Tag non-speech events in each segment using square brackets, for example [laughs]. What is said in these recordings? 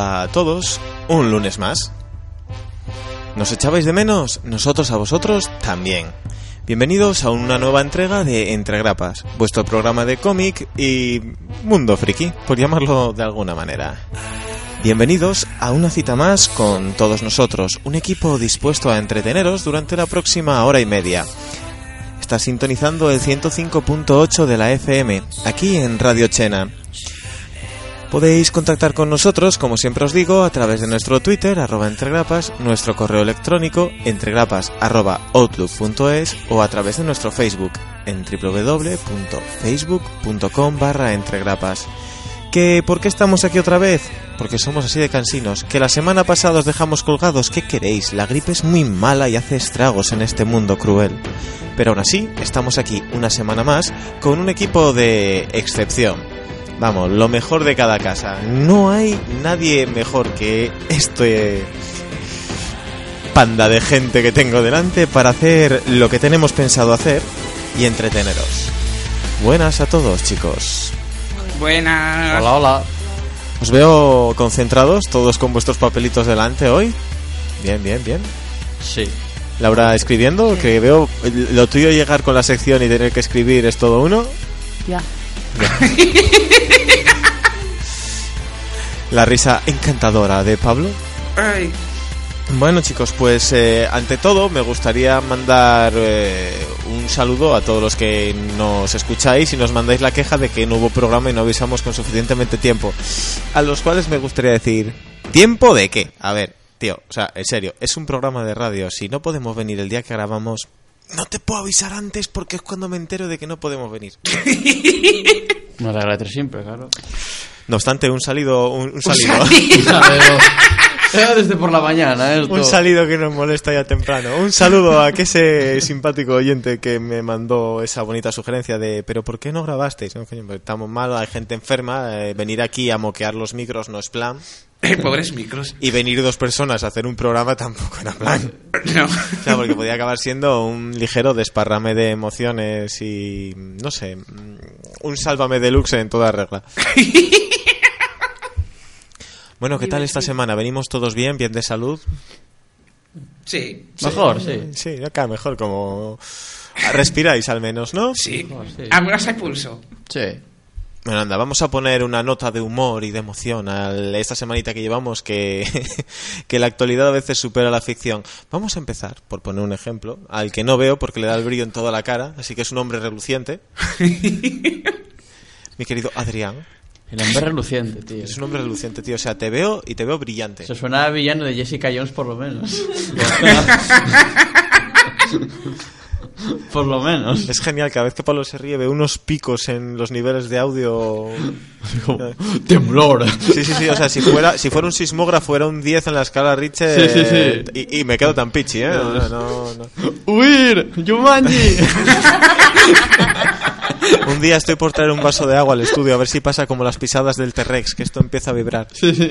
A todos, un lunes más. ¿Nos echabais de menos? Nosotros a vosotros también. Bienvenidos a una nueva entrega de Entre Grapas, vuestro programa de cómic y mundo friki, por llamarlo de alguna manera. Bienvenidos a una cita más con todos nosotros, un equipo dispuesto a entreteneros durante la próxima hora y media. Está sintonizando el 105.8 de la FM, aquí en Radio Chena. Podéis contactar con nosotros, como siempre os digo, a través de nuestro Twitter, arroba entregrapas, nuestro correo electrónico, entregrapas, arroba outlook.es o a través de nuestro Facebook, en www.facebook.com barra entregrapas. ¿Que por qué estamos aquí otra vez? Porque somos así de cansinos. Que la semana pasada os dejamos colgados. ¿Qué queréis? La gripe es muy mala y hace estragos en este mundo cruel. Pero aún así, estamos aquí una semana más con un equipo de excepción. Vamos, lo mejor de cada casa. No hay nadie mejor que este panda de gente que tengo delante para hacer lo que tenemos pensado hacer y entreteneros. Buenas a todos, chicos. Buenas. Hola, hola. Os veo concentrados, todos con vuestros papelitos delante hoy. Bien, bien, bien. Sí. Laura escribiendo, que veo lo tuyo llegar con la sección y tener que escribir es todo uno. Ya. [laughs] La risa encantadora de Pablo. Ay, Bueno chicos, pues eh, ante todo me gustaría mandar eh, un saludo a todos los que nos escucháis y nos mandáis la queja de que no hubo programa y no avisamos con suficientemente tiempo. A los cuales me gustaría decir, ¿tiempo de qué? A ver, tío, o sea, en serio, es un programa de radio. Si no podemos venir el día que grabamos, no te puedo avisar antes porque es cuando me entero de que no podemos venir. [laughs] Me alegra siempre, claro. No obstante, un salido, un, un salido. [laughs] Era desde por la mañana, ¿eh? Un salido que nos molesta ya temprano. Un saludo a que ese simpático oyente que me mandó esa bonita sugerencia de ¿pero por qué no grabasteis? Pues estamos mal, hay gente enferma, eh, venir aquí a moquear los micros no es plan. Eh, pobres micros. Y venir dos personas a hacer un programa tampoco era plan. [laughs] No. O sea, porque podía acabar siendo un ligero desparrame de emociones y, no sé, un sálvame deluxe en toda regla. [laughs] Bueno, ¿qué tal esta semana? ¿Venimos todos bien, bien de salud? Sí. Mejor, sí. Sí, acá mejor, como respiráis al menos, ¿no? Sí. Mejor, sí. Al menos hay pulso. Sí. Bueno, anda, vamos a poner una nota de humor y de emoción a esta semanita que llevamos que, [laughs] que la actualidad a veces supera la ficción. Vamos a empezar, por poner un ejemplo, al que no veo porque le da el brillo en toda la cara, así que es un hombre reluciente. [laughs] Mi querido Adrián. El hombre reluciente, tío. Es un hombre reluciente, tío. O sea, te veo y te veo brillante. Se suena a villano de Jessica Jones, por lo menos. [laughs] [laughs] por lo menos. Es genial, cada vez que Pablo se ríe ve unos picos en los niveles de audio. [laughs] Temblor. Sí, sí, sí, o sea, si fuera, si fuera un sismógrafo era un 10 en la escala Richter. Sí, sí, sí. Y, y me quedo tan pichi, ¿eh? No, no, no. [laughs] ¡Huir! ¡Yumanji! Un día estoy por traer un vaso de agua al estudio a ver si pasa como las pisadas del T-Rex, que esto empieza a vibrar. sí, sí.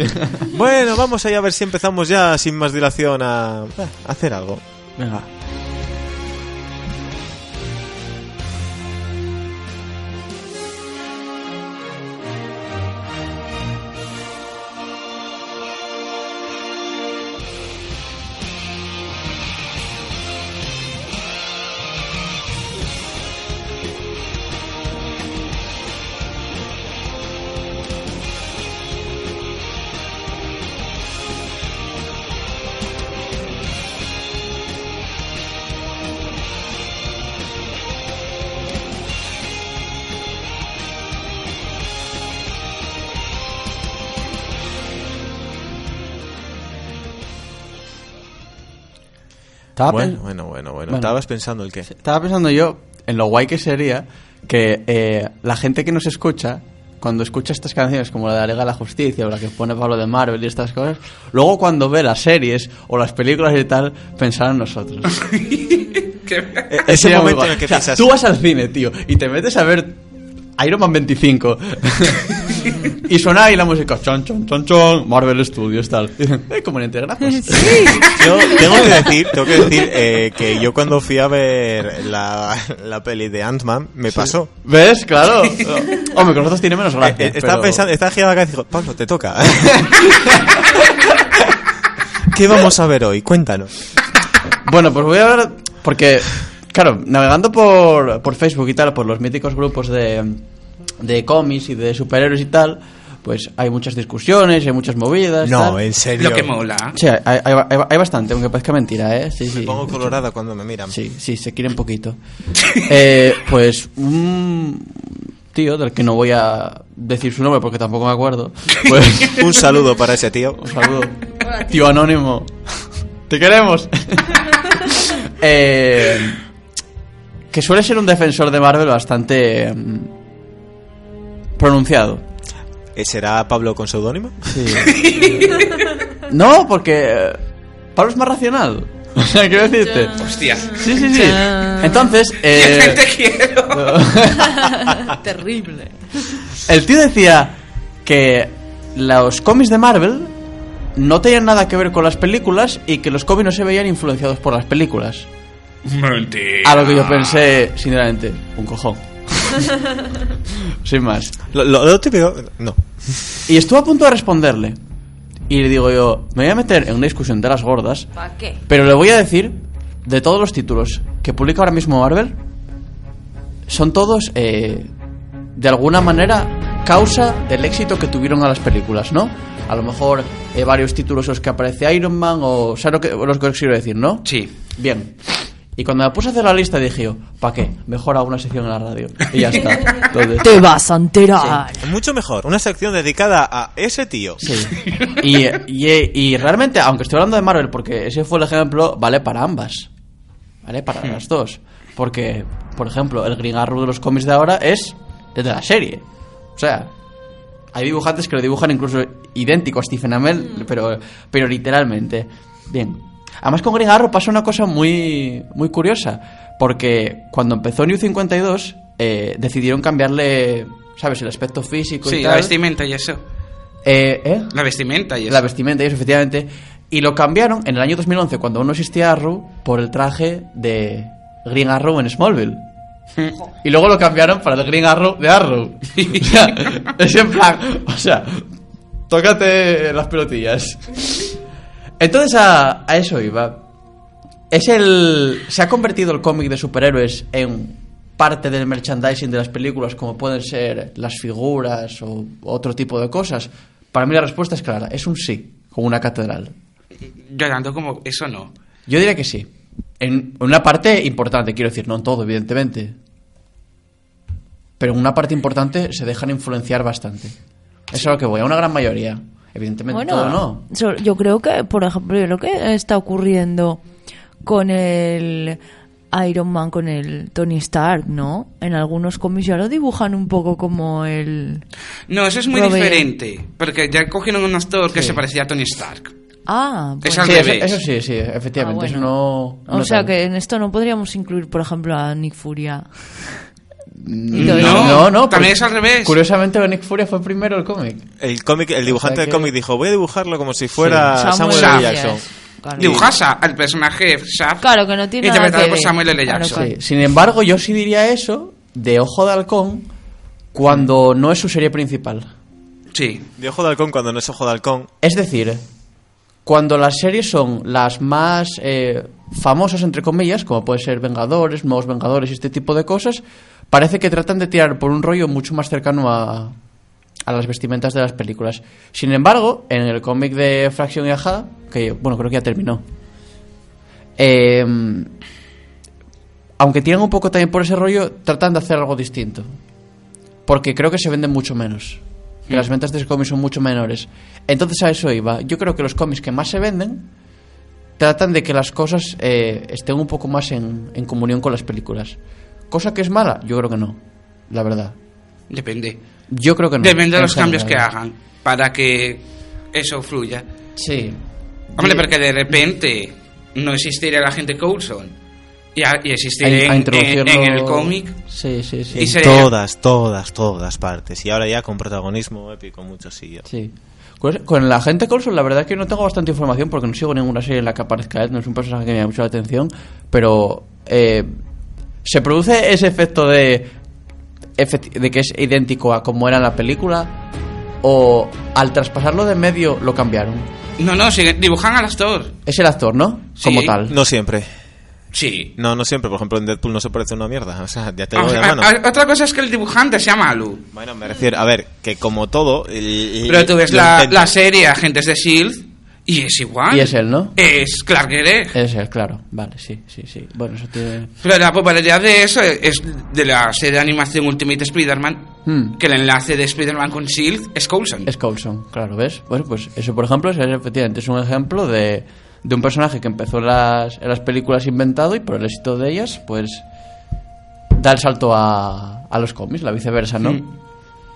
Bueno, vamos allá a ver si empezamos ya sin más dilación a, a hacer algo. Venga. Estaba, Bueno, pen- bueno, bueno, bueno. Bueno. Estabas pensando el qué. estaba pensando yo en lo guay que sería que eh, la gente que nos escucha, cuando escucha estas canciones como la de de la Justicia o la que pone Pablo de Marvel y estas cosas, luego cuando ve las series o las películas y tal, pensar en nosotros. [laughs] Que- Ese Sería muy momento en guay. el que O sea, piensas. Tú vas al cine, tío, y te metes a ver Iron Man 25 [laughs] [laughs] y suena ahí la música, chon, chon, chon, chon, Marvel Studios, tal. [laughs] "Eh, como en Integrapos. [laughs] Yo tengo que decir, tengo que decir eh, que yo cuando fui a ver la, la peli de Ant-Man me pasó. ¿Ves? Claro. Hombre, con nosotros tiene menos gracia. Eh, eh, estaba pero- pensando, estaba girando la cabeza y dijo, Pablo, te toca. ¿Qué vamos a ver hoy? Cuéntanos. Bueno, pues voy a ver. Porque, claro, navegando por, por Facebook y tal, por los míticos grupos de, de cómics y de superhéroes y tal, pues hay muchas discusiones, hay muchas movidas. No, tal. en serio. Lo que mola. Sí, hay, hay- hay- hay bastante, aunque parezca mentira, ¿eh? Sí, sí. Me pongo colorada cuando me miran. Sí, sí, se quiere un poquito. [laughs] Eh, pues un tío del que no voy a decir su nombre porque tampoco me acuerdo. [laughs] Pues Un saludo para ese tío. un saludo. Tío anónimo. Te queremos. [laughs] Eh, que suele ser un defensor de Marvel bastante mm, pronunciado. Eh, ¿Será Pablo con seudónimo? Sí. [laughs] No, porque eh, Pablo es más racional. [laughs] O sea, quiero decirte. Hostia. Sí, sí, sí. Entonces, [laughs] eh, Te quiero. Terrible. el tío decía que los cómics de Marvel no tenían nada que ver con las películas y que los cómics no se veían influenciados por las películas. Mentira. A lo que yo pensé, sinceramente, un cojón. [laughs] Sin más. Lo, lo- lo típico... No. Y estuve a punto de responderle. Y le digo yo, me voy a meter en una discusión de las gordas, ¿Para qué? pero le voy a decir, de todos los títulos que publica ahora mismo Marvel, son todos, eh, de alguna manera, causa del éxito que tuvieron a las películas, ¿no? A lo mejor eh, varios títulos en los que aparece Iron Man o... ¿Sabes lo que, lo que os quiero decir, no? Sí. Bien. Y cuando me puse a hacer la lista dije yo, ¿para qué? Mejor hago una sección en la radio. Y ya está. [laughs] Entonces, Te vas a enterar. Mucho mejor. Una sección dedicada a ese tío. sí. Y, y, y realmente, aunque estoy hablando de Marvel, porque ese fue el ejemplo, vale para ambas. Vale para las dos. Porque, por ejemplo, el Green Arrow de los cómics de ahora es desde la serie. O sea, hay dibujantes que lo dibujan incluso idéntico a Stephen Amell, pero, pero literalmente. Bien. Además con Green Arrow pasa una cosa muy, muy curiosa, porque cuando empezó New 52 eh, decidieron cambiarle, ¿sabes? El aspecto físico y Sí, tal. la vestimenta y eso. Eh, ¿eh? La vestimenta y eso. La vestimenta y eso, efectivamente. Y lo cambiaron en el año 2011, cuando aún no existía Arrow, por el traje de Green Arrow en Smallville. [laughs] Y luego lo cambiaron para el Green Arrow de Arrow. [laughs] O sea, es en plan, o sea, tócate las pelotillas. Entonces a, a eso iba. Es el. Se ha convertido el cómic de superhéroes en parte del merchandising de las películas, como pueden ser las figuras o otro tipo de cosas. Para mí la respuesta es clara, es un sí, como una catedral. Yo ando como, eso no. Yo diría que sí. En una parte importante, quiero decir, no en todo, evidentemente. Pero en una parte importante se dejan influenciar bastante. Eso es a lo que voy, a una gran mayoría. Evidentemente todo no. so- yo creo que, por ejemplo, lo que está ocurriendo con el Iron Man, con el Tony Stark, ¿no? En algunos cómics ya lo dibujan un poco como el... No, eso es muy Robert. diferente. Porque ya cogieron un actor que se parecía a Tony Stark. Ah, Es bueno. al Sí, eso, revés. eso sí, sí, efectivamente. Ah, Eso bueno. no. no O sea tal. que en esto no podríamos incluir, por ejemplo, a Nick Furia. No, No, no, también es al revés. Curiosamente, Nick Furia fue primero el cómic. El cómic, el dibujante O sea del que- cómic dijo, voy a dibujarlo como si fuera Samuel, Samuel L. Jackson. Claro. Dibujasa al personaje Shaft. Claro, que no tiene nada interpretado que por. Samuel L. Claro, Jackson. Sí. Sin embargo, yo sí diría eso de Ojo de Halcón cuando no es su serie principal. Sí. De ojo de halcón cuando no es ojo de halcón. Es decir, cuando las series son las más eh, famosas, entre comillas, como puede ser Vengadores, Nuevos Vengadores y este tipo de cosas, parece que tratan de tirar por un rollo mucho más cercano a, a las vestimentas de las películas. Sin embargo, en el cómic de Fraction y Aja, que bueno, creo que ya terminó, eh, aunque tiran un poco también por ese rollo, tratan de hacer algo distinto. Porque creo que se venden mucho menos. Que las ventas de ese cómic son mucho menores. Entonces a eso iba. Yo creo que los cómics que más se venden tratan de que las cosas eh, estén un poco más en, en comunión con las películas. Cosa que es mala, yo creo que no. La verdad. Depende. Yo creo que no. Depende de los cambios que hagan para que eso fluya. Sí. Hombre, Y- porque de repente no existiría la gente Coulson y, a- y a- existiría a en, en- introducirlo- en el cómic. Sí, sí, sí. Y En se- todas, todas, todas partes. Y ahora ya con protagonismo épico muchos sí. Sí. Con- Con la gente Coulson, la verdad es que no tengo bastante información porque no sigo ninguna serie en la que aparezca él. No es un personaje que me llama mucho la atención. Pero eh, se produce ese efecto de. de que es idéntico a como era en la película o al traspasarlo de medio lo cambiaron. No, no, si dibujan al actor. Es el actor, ¿no? Sí. Como tal. No siempre. Sí. No, no siempre. Por ejemplo, en Deadpool no se parece una mierda. O sea, ya te lo O doy sea, a mano. a- otra cosa es que el dibujante sea malo. Bueno, me refiero, a ver, que como todo. el- Pero tú ves la, la serie Agentes de S.H.I.E.L.D. y es igual. Y es él, ¿no? Es Clark Gregg. Es él, claro. Vale, sí, sí, sí. Bueno, eso tiene... Pero la popularidad de eso es de la serie de animación Ultimate Spider-Man, Hmm. que el enlace de Spider-Man con S.H.I.E.L.D. es Coulson. Es Coulson, claro, ¿ves? Bueno, pues eso, por ejemplo, es, efectivamente es un ejemplo de, de un personaje que empezó en las, en las películas inventado y por el éxito de ellas, pues da el salto a, a los cómics, la viceversa, ¿no? Mm.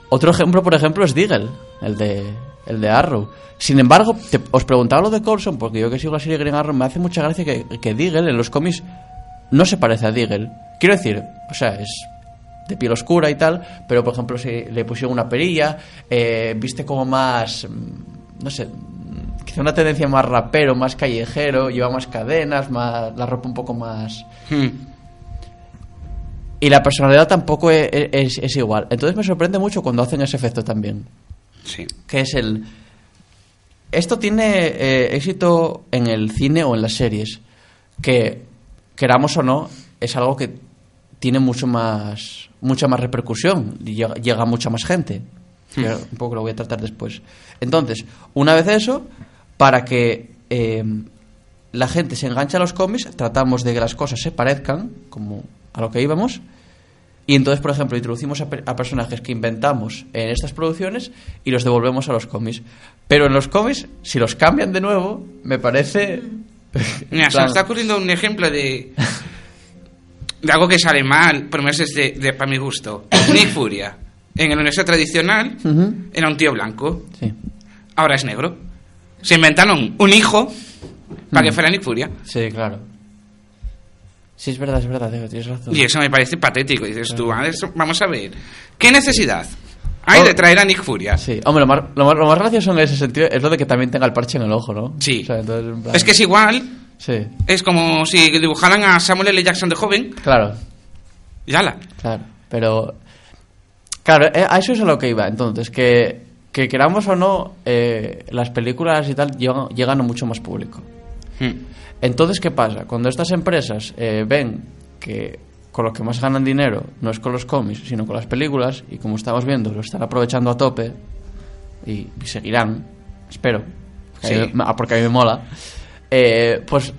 Otro ejemplo, por ejemplo, es Deagle, el de, el de Arrow. Sin embargo, te- os preguntaba lo de Coulson, porque yo que sigo la serie Green Arrow, me hace mucha gracia que, que Deagle en los cómics no se parece a Deagle. Quiero decir, o sea, es de piel oscura y tal, pero por ejemplo si le pusieron una perilla, eh, viste como más, mm, no sé, mm, quizá una tendencia más rapero, más callejero, lleva más cadenas, más la ropa un poco más... Hmm. Y la personalidad tampoco e- e- es, es igual. Entonces me sorprende mucho cuando hacen ese efecto también. Sí. Que es el... Esto tiene eh, éxito en el cine o en las series. Que, queramos o no, es algo que tiene mucho más mucha más repercusión llega, llega a mucha más gente. Que un poco lo voy a tratar después. Entonces, una vez eso, para que eh, la gente se enganche a los cómics, tratamos de que las cosas se parezcan, como a lo que íbamos, y entonces, por ejemplo, introducimos a, per- a personajes que inventamos en estas producciones y los devolvemos a los cómics. Pero en los cómics, si los cambian de nuevo, me parece... [laughs] Mira, se me está ocurriendo un ejemplo de, de algo que sale mal, menos es de, de- para mi gusto. [coughs] Nick Furia. En el universo tradicional era un tío blanco, Sí, ahora es negro. Se inventaron un hijo para Mm. que fuera Nick Furia. sí, claro. Sí, es verdad, es verdad, tienes razón. Y eso me parece patético. Dices tú, "Ah, eso- vamos a ver, ¿qué necesidad hay Oh. de traer a Nick Furia? Sí, hombre, lo más, lo, más, lo más gracioso en ese sentido es lo de que también tenga el parche en el ojo, ¿no? Sí. O sea, entonces, en plan- Es que es igual, Sí, es como si dibujaran a Samuel L. Jackson de joven claro, y ala. claro. Pero, claro, eh, a eso es a lo que iba. Entonces, que, que queramos o no, eh, las películas y tal llegan, llegan a mucho más público. Hmm. Entonces, ¿qué pasa? Cuando estas empresas eh, ven que con lo que más ganan dinero no es con los cómics, sino con las películas, y como estamos viendo, lo están aprovechando a tope, y, y seguirán, espero, porque, Sí. a mí- ah, porque a mí me mola, eh, pues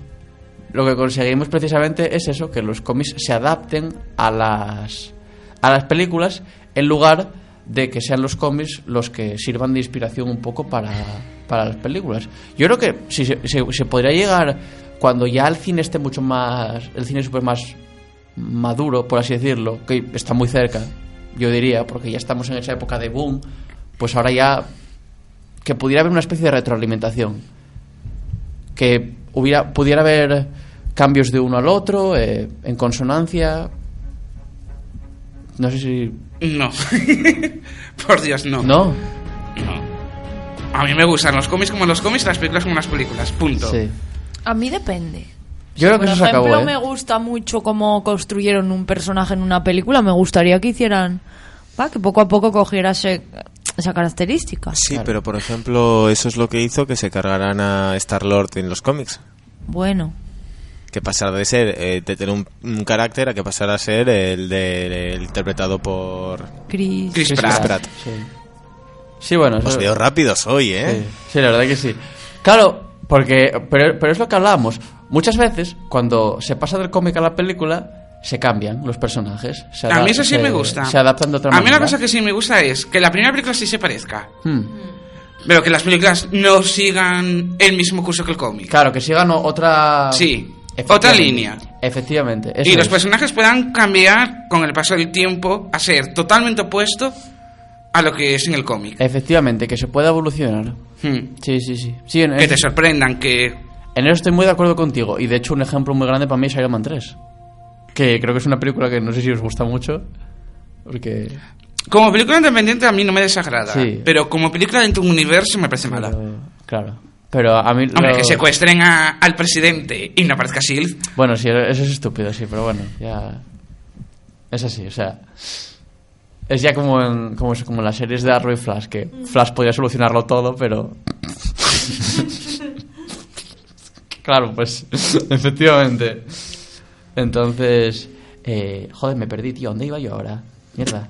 lo que conseguimos precisamente es eso, que los cómics se adapten a las, a las películas en lugar de que sean los cómics los que sirvan de inspiración un poco para, para las películas. Yo creo que si se, podría llegar cuando ya el cine esté mucho más, el cine súper más maduro, por así decirlo, que está muy cerca, yo diría, porque ya estamos en esa época de boom, pues ahora ya que pudiera haber una especie de retroalimentación que hubiera pudiera haber cambios de uno al otro eh, en consonancia no sé si No. [laughs] Por Dios, no. no No. A mí me gustan los cómics como los cómics y las películas como las películas. Punto. sí A mí depende. yo creo que Por eso se ejemplo, acabó ¿eh? me gusta mucho cómo construyeron un personaje en una película. Me gustaría que hicieran, va, que poco a poco cogiera ese- esa característica. Sí, Claro. pero por ejemplo, eso es lo que hizo que se cargaran a Star-Lord en los cómics. Bueno, Que pasara de ser, eh, de tener un, un carácter a que pasara a ser el, de, el interpretado por... Chris. Chris Sí, Pratt. Pratt. sí. Sí, bueno Os eso- veo rápidos hoy, ¿eh? sí, la verdad que sí. Claro, porque pero, pero es lo que hablábamos. Muchas veces, cuando se pasa del cómic a la película, se cambian los personajes. Se A mí eso sí se- me gusta. Se adaptan de otra A mí manera. una cosa que sí me gusta es que la primera película sí se parezca. Hmm. Pero que las películas no sigan el mismo curso que el cómic. Claro, que sigan otra... Sí. Otra línea. Efectivamente. eso Y los es. personajes puedan cambiar con el paso del tiempo a ser totalmente opuesto a lo que es en el cómic. Efectivamente, que se pueda evolucionar. Hmm. Sí, sí, sí. sí en, Que eso, te sorprendan, que... en eso estoy muy de acuerdo contigo. Y de hecho, un ejemplo muy grande para mí es Iron Man 3. Que creo que es una película que no sé si os gusta mucho. Porque... Como película independiente a mí no me desagrada. Sí. Pero como película dentro de un universo me parece mala. Claro. Pero a mí... Hombre, lo- que secuestren a- al presidente y no aparezca S.H.I.E.L.D. Bueno, sí, eso es estúpido, sí, pero bueno, ya... Es así, o sea... Es ya como en, como, como en las series de Arrow y Flash, que Flash podía solucionarlo todo, pero... claro, pues [laughs] efectivamente. Entonces... Eh, joder, me perdí, tío. ¿Dónde iba yo ahora? Mierda.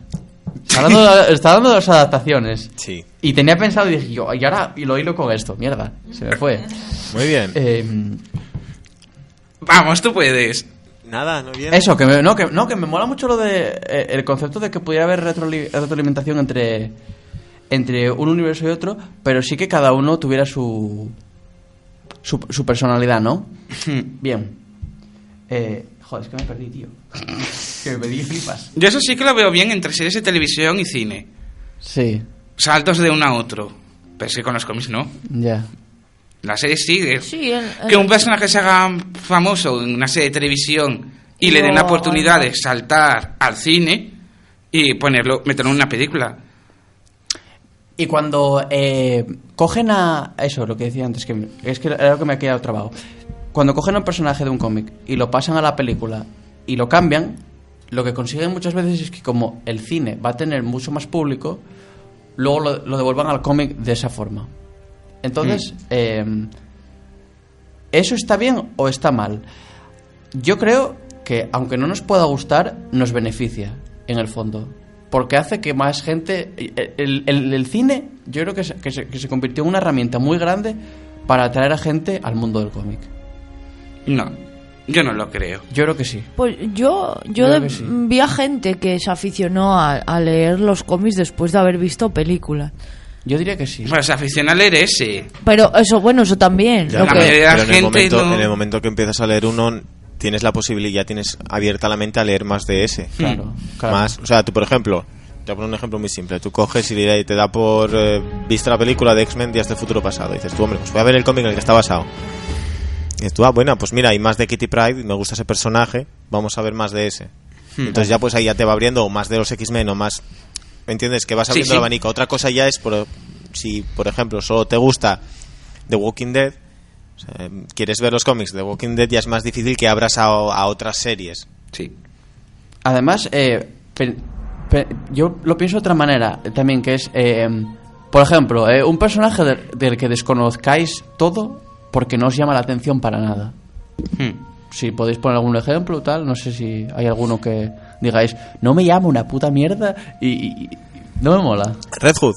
Está hablando, de, [laughs] está de las adaptaciones. Sí. Y tenía pensado y dije yo, y ahora y lo hilo con esto. Mierda, se me fue. Muy bien. Eh, Vamos, tú puedes. Nada, no viene. Eso, que me, no, que, no, que me mola mucho lo de eh, el concepto de que pudiera haber retroli- retroalimentación entre, entre un universo y otro, pero sí que cada uno tuviera su, su, su personalidad, ¿no? Bien. Eh, joder, es que me perdí, tío. que me perdí flipas. Yo eso sí que lo veo bien entre series de televisión y cine. Sí, Saltos de uno a otro. Pero es que con los cómics no. ya. La serie de- Sí, el- el- Que un personaje se haga famoso en una serie de televisión y le den la oportunidad de saltar al cine y ponerlo, meterlo en una película. Y cuando eh, cogen a... Eso, lo que decía antes, que es que era lo que me ha quedado trabado. Cuando cogen a un personaje de un cómic y lo pasan a la película y lo cambian, lo que consiguen muchas veces es que como el cine va a tener mucho más público, luego lo, lo devuelvan al cómic de esa forma. Entonces, eh, ¿eso está bien o está mal? Yo creo que, aunque no nos pueda gustar, nos beneficia, en el fondo. Porque hace que más gente... El, el- el cine, yo creo que se, que, se, que se convirtió en una herramienta muy grande para atraer a gente al mundo del cómic. No, yo no lo creo. Yo creo que sí. Pues yo, yo Yo creo de- que sí. vi a gente que se aficionó a, a leer los cómics después de haber visto películas. Yo diría que sí. Bueno, se aficiona a leer ese. Pero eso, bueno, eso también. Ya, lo la que- mayoría de pero en el, gente momento, no- en el momento que empiezas a leer uno, tienes la posibilidad, ya tienes abierta la mente a leer más de ese. Claro, claro. Más, o sea, tú, por ejemplo, te voy a poner un ejemplo muy simple. Tú coges y te da por. eh, viste la película de X-Men Días de Futuro Pasado. Y dices tú, hombre, pues voy a ver el cómic en el que está basado. Y dices tú, ah, bueno, pues mira, hay más de Kitty Pride, me gusta ese personaje, vamos a ver más de ese. Entonces ya pues ahí ya te va abriendo o más de los X-Men o más... ¿Me entiendes? Que vas Sí, abriendo sí. el abanico. Otra cosa ya es, por, si por ejemplo solo te gusta The Walking Dead, o sea, quieres ver los cómics de The Walking Dead, ya es más difícil que abras a, a otras series. Sí. Además, eh, pe- pe- yo lo pienso de otra manera eh, también, que es, eh, por ejemplo, eh, un personaje del que desconozcáis todo porque no os llama la atención para nada. Hmm. Si podéis poner algún ejemplo, tal, no sé si hay alguno que digáis, no me llama una puta mierda y, y- y no me mola. Red Hood.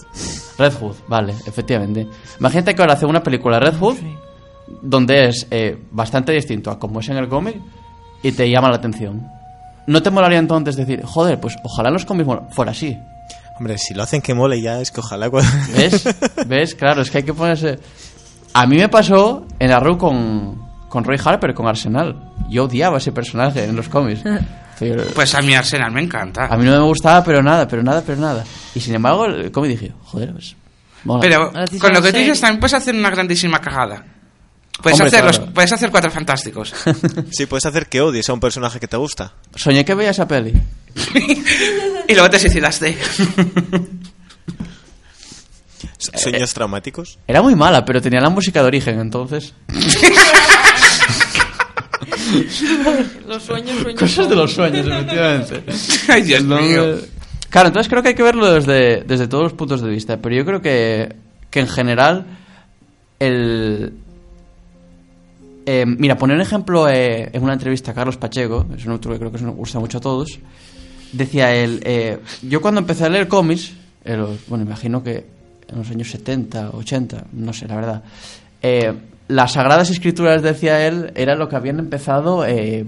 Red Hood, vale, efectivamente. Imagínate que ahora hace una película Red Hood donde es eh, bastante distinto a como es en el cómic y te llama la atención. ¿No te molaría entonces decir, joder, pues ojalá los cómics fuera así? Hombre, si lo hacen que mole ya, es que ojalá... cuando- ¿Ves? [laughs] ¿Ves? Claro, es que hay que ponerse... A mí me pasó en Arrow con, con Roy Harper, con Arsenal. Yo odiaba ese personaje en los cómics. [laughs] Pero- Pues a mí Arsenal me encanta. a mí no me gustaba, pero nada, pero nada, pero nada. Y sin embargo, el cómic dije, joder, pues... mola. Pero Gracias con lo que la tú dices también puedes hacer una grandísima cagada. Puedes, Hombre, hacer, los- claro. puedes hacer cuatro fantásticos. [laughs] Sí, puedes hacer que odies a un personaje que te gusta. Soñé que veía esa peli. [laughs] y luego te suicidaste. Sueños traumáticos. Era muy mala, pero tenía la música de origen, entonces... [laughs] Los sueños, sueños. Cosas de los sueños, efectivamente. [laughs] Ay, Dios mío. Claro, entonces creo que hay que verlo desde, desde todos los puntos de vista, pero yo creo que, que en general el... eh, mira, poner un ejemplo eh, en una entrevista a Carlos Pacheco, es un autor que creo que nos gusta mucho a todos, decía él, eh, yo cuando empecé a leer cómics, los- bueno, imagino que en los años 70, 80, no sé, la verdad, eh, las sagradas escrituras, decía él, era lo que habían empezado eh,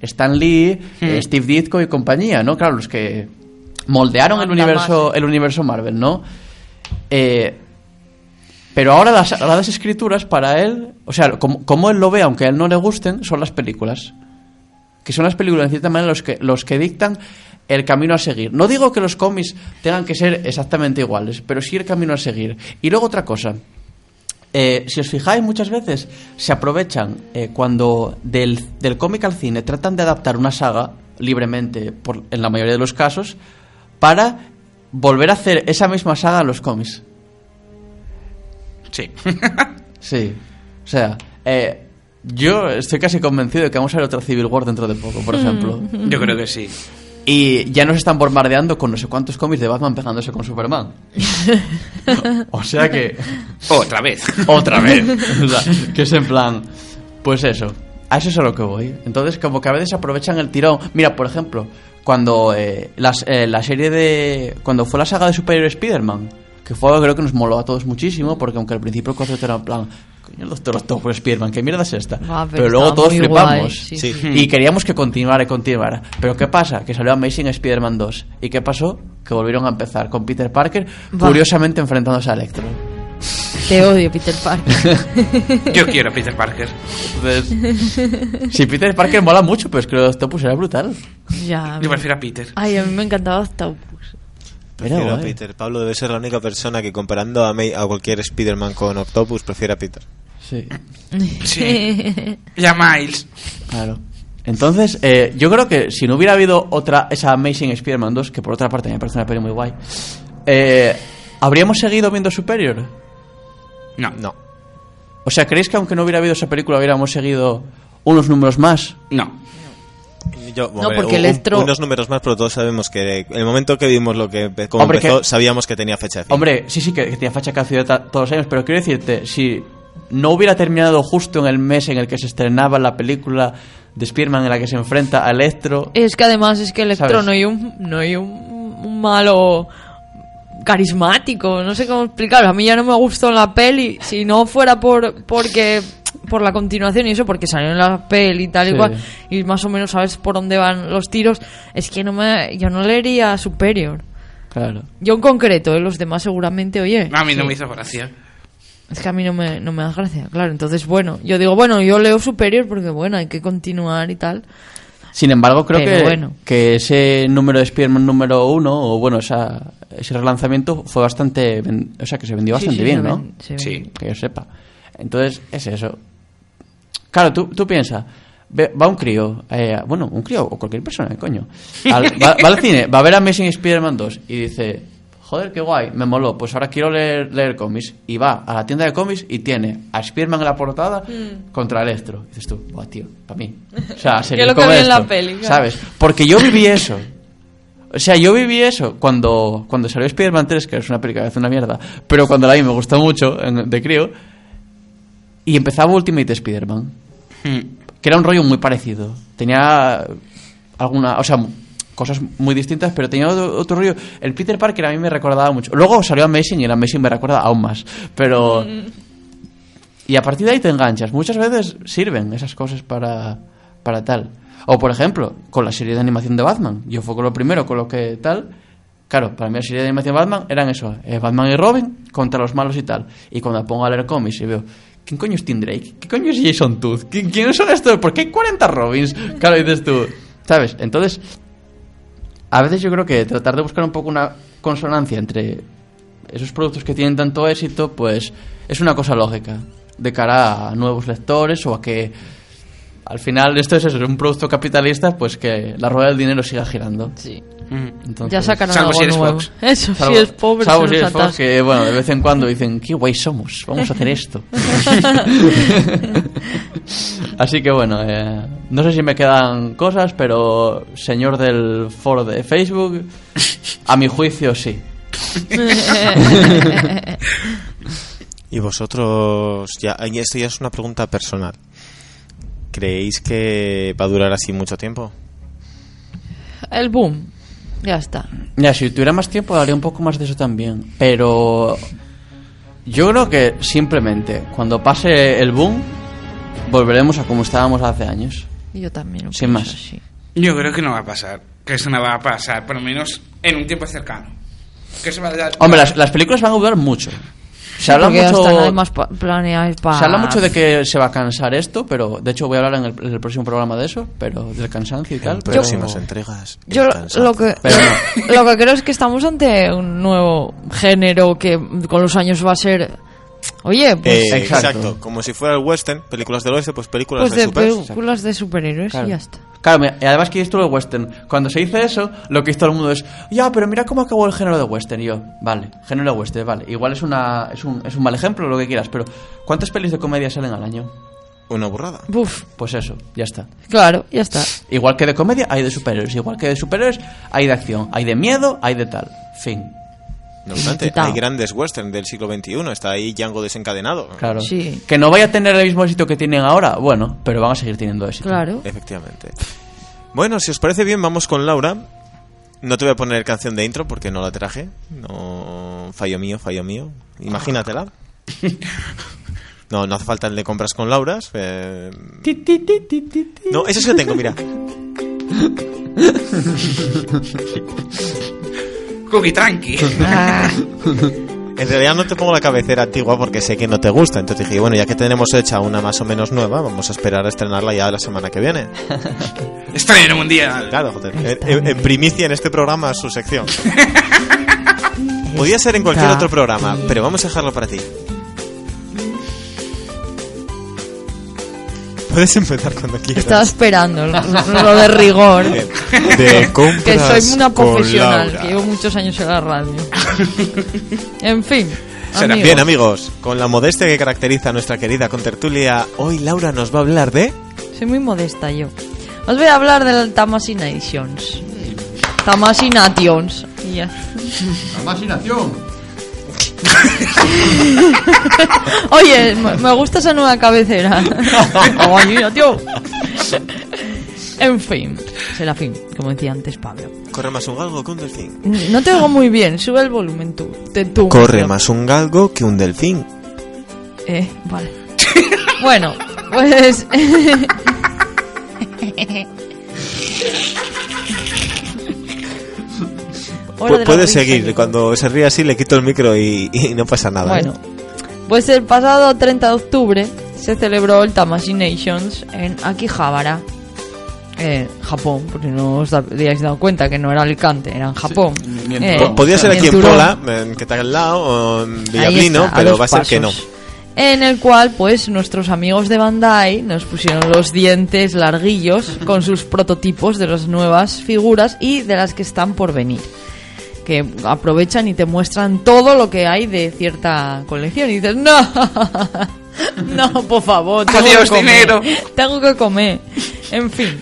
Stan Lee, eh, Steve Ditko y compañía, ¿no? Claro, los que moldearon el universo, más. el universo Marvel, ¿no? Eh, pero ahora las sagradas escrituras para él, o sea, como, como él lo ve, aunque a él no le gusten, son las películas. Que son las películas, en cierta manera, los que, los que dictan el camino a seguir. No digo que los cómics tengan que ser exactamente iguales, pero sí el camino a seguir. Y luego otra cosa. Eh, si os fijáis, muchas veces se aprovechan eh, cuando del, del cómic al cine tratan de adaptar una saga libremente, por, en la mayoría de los casos, para volver a hacer esa misma saga en los cómics. Sí. [laughs] Sí. O sea, eh, yo estoy casi convencido de que vamos a ver otra Civil War dentro de poco, por ejemplo. Yo creo que sí. Y ya nos están bombardeando con no sé cuántos cómics de Batman pegándose con Superman. [laughs] o sea que. Otra vez. Otra vez. [laughs] O sea, que es en plan. Pues eso. A eso es a lo que voy. Entonces, como que a veces aprovechan el tirón. Mira, por ejemplo, cuando eh, las- eh, la serie de. Cuando fue la saga de Superior Spider-Man, que fue algo creo que nos moló a todos muchísimo, porque aunque al principio el concepto era en plan. Coño, el Doctor Octopus Spider-Man, ¿qué mierda es esta? Ah, pero pero luego todos flipamos. guay, sí. Sí. Y queríamos que continuara y continuara. Pero ¿qué pasa? Que salió Amazing Spider-Man 2. ¿Y qué pasó? Que volvieron a empezar con Peter Parker, Va. curiosamente enfrentándose a Electro. Te odio, Peter Parker. [laughs] Yo quiero a Peter Parker. Entonces, si Peter Parker mola mucho, pero es que lo de Octopus era brutal. ya. Yo prefiero a Peter. Ay, a mí me encantaba Octopus. Prefiero a. Peter. Pablo debe ser la única persona que comparando a, May- a cualquier Spider-Man con Octopus prefiere a Peter. Sí, Sí. Y a Miles. claro. Entonces, eh, yo creo que si no hubiera habido otra, esa Amazing Spider-Man 2, que por otra parte me parece una peli muy guay, eh, ¿habríamos seguido viendo Superior? No. No. O sea, ¿creéis que aunque no hubiera habido esa película hubiéramos seguido unos números más? No. Yo, No, porque un- Electro- unos números más, pero todos sabemos que el momento que vimos lo que Hombre, empezó, que- sabíamos que tenía fecha de fin. Hombre, sí, sí, que, que tenía fecha ta- todos los años, pero quiero decirte, si no hubiera terminado justo en el mes en el que se estrenaba la película de Spider-Man en la que se enfrenta a Electro, Es que además es que Electro ¿Sabes? no hay un, no hay un, un malo carismático, no sé cómo explicarlo. A mí ya no me gustó la peli, si no fuera por porque por la continuación y eso, porque salió en la peli y tal Sí. y cual, y más o menos sabes por dónde van los tiros, es que no me, yo no leería Superior. claro. Yo en concreto, ¿eh? los demás seguramente, oye. A mí no me hizo gracia. Es que a mí no me, no me da gracia, claro. Entonces, bueno, yo digo, bueno, yo leo Superior porque, bueno, hay que continuar y tal. Sin embargo, creo que, bueno. que ese número de Spider-Man número uno, o bueno, esa, ese relanzamiento fue bastante. O sea, que se vendió Sí, bastante sí, bien, se ¿no? ven- se Sí. Que yo sepa. Entonces, es eso. Claro, tú, tú piensas. Va un crío, eh, bueno, un crío o cualquier persona, coño. al- va, va al cine, va a ver Amazing Spider-Man 2 y dice, joder, qué guay, me moló, pues ahora quiero leer, leer cómics. Y va a la tienda de cómics y tiene a Spider-Man en la portada contra Electro. Y dices tú, buah, tío, para mí. O sea, [laughs] seguir lo que vi en la peli, claro. ¿Sabes? Porque yo viví eso. O sea, yo viví eso cuando, cuando salió Spider-Man 3, que es una película que hace una mierda, pero cuando la vi me gustó mucho, en- de crío, y empezaba Ultimate Spider-Man, Hmm. que era un rollo muy parecido. Tenía alguna, o sea, cosas muy distintas, pero tenía otro, otro rollo. El Peter Parker a mí me recordaba mucho. Luego salió Amazing y el Amazing me recuerda aún más, pero... [laughs] Y a partir de ahí te enganchas. Muchas veces sirven esas cosas para, para tal. O por ejemplo, con la serie de animación de Batman. Yo fue con lo primero, con lo que tal. Claro, para mí la serie de animación de Batman eran eso, eh, Batman y Robin contra los malos y tal. Y cuando pongo a leer cómics y veo, ¿quién coño es Tim Drake? ¿Qué coño es Jason? ¿Qui- ¿Quiénes son estos? ¿Por qué hay 40 Robins? Claro, dices tú, ¿sabes? Entonces, a veces yo creo que tratar de buscar un poco una consonancia entre esos productos que tienen tanto éxito, pues es una cosa lógica de cara a nuevos lectores o a que al final esto es eso, es un producto capitalista, pues que la rueda del dinero siga girando. Sí. Entonces, Ya Salvo algo si eres nuevo. Fox. [laughs] Eso, salvo- si es pobre, salvo si eres Fox, que bueno, de vez en cuando dicen, qué guay somos, vamos a hacer esto. [laughs] Así que bueno, eh, no sé si me quedan cosas, pero señor del foro de Facebook, a mi juicio sí. [laughs] Y vosotros, ya, y esto ya es una pregunta personal. ¿Creéis que va a durar así mucho tiempo? El boom. Ya está. Ya, si tuviera más tiempo daría un poco más de eso también. Pero yo creo que simplemente cuando pase el boom volveremos a como estábamos hace años. Y Yo también. lo Sin más. así. Yo creo que no va a pasar. Que eso no va a pasar, por lo menos en un tiempo cercano. Que se va a dar. Hombre, las, las películas van a durar mucho. Se habla Porque mucho, pa- planeadas para... se habla mucho de que se va a cansar esto, pero de hecho voy a hablar en el, en el próximo programa de eso, pero del cansancio y tal. En Pero, próximas entregas. Yo lo- que, Pero [laughs] lo que creo es que estamos ante un nuevo género que con los años va a ser... Oye, pues, Eh, Exacto. exacto. como si fuera el western, películas del oeste, pues películas pues de, de super. películas de superhéroes Claro. y ya está. Claro, y además que esto lo de western. Cuando se dice eso, lo que dice todo el mundo es, ya, pero mira cómo acabó el género de western. Y yo, vale, género de western, vale. Igual es, una, es, un, es un mal ejemplo, lo que quieras, pero ¿cuántas pelis de comedia salen al año? Una burrada. Uf, Pues eso, ya está. claro, ya está. Igual que de comedia, hay de superhéroes. Igual que de superhéroes, hay de acción. Hay de miedo, hay de tal. Fin. No obstante, hay grandes western del siglo XXI. Está ahí Django desencadenado. Claro. Sí. Que no vaya a tener el mismo éxito que tienen ahora, bueno, pero van a seguir teniendo éxito. Claro. Efectivamente. Bueno, si os parece bien, vamos con Laura. No te voy a poner canción de intro porque no la traje. No, fallo mío, fallo mío. Imagínatela. [laughs] No, no hace falta el de compras con Lauras. eh. No, eso sí lo tengo, mira. [laughs] Cookie tranqui. [laughs] En realidad no te pongo la cabecera antigua porque sé que no te gusta. Entonces dije, bueno, ya que tenemos hecha una más o menos nueva, vamos a esperar a estrenarla ya la semana que viene. [laughs] Estreno mundial. Claro, joder. En, en- primicia en este programa su sección. [laughs] Podía ser en cualquier otro programa, pero vamos a dejarlo para ti. Puedes empezar cuando quieras. estaba esperando lo, lo de rigor. De, compras Que soy una con profesional, Laura. que llevo muchos años en la radio. en fin. Será amigos, Bien, amigos, con la modestia que caracteriza a nuestra querida contertulia, hoy Laura nos va a hablar de... Soy muy modesta yo. Os voy a hablar del Tamasinations. Tamasinations. Y ya. Imaginación. [laughs] Oye, me gusta esa nueva cabecera. Tamasinación. en fin. Será fin, como decía antes Pablo. Corre más un galgo que un delfín. No te oigo muy bien, sube el volumen tú. Te, tú Corre tío. más un galgo que un delfín. Eh, vale. bueno, pues. [laughs] Pu- Puedes seguir, cuando se ríe así le quito el micro y, y no pasa nada. ¿eh? Bueno, pues el pasado 30 de octubre se celebró el Tamashii Nations en Akihabara, eh, Japón, porque no os habíais dado cuenta que no era Alicante, era en Japón. en Eh. Podría ser aquí en. Pola, en que está al lado, o en Villablino, está, pero va a ser que no. En el cual, pues, nuestros amigos de Bandai nos pusieron los dientes larguillos [laughs] con sus prototipos de las nuevas figuras y de las que están por venir. Que aprovechan y te muestran todo lo que hay de cierta colección. Y dices, no, [laughs] no, por favor, tengo Adiós, que comer. dinero. [laughs] Tengo que comer. En fin.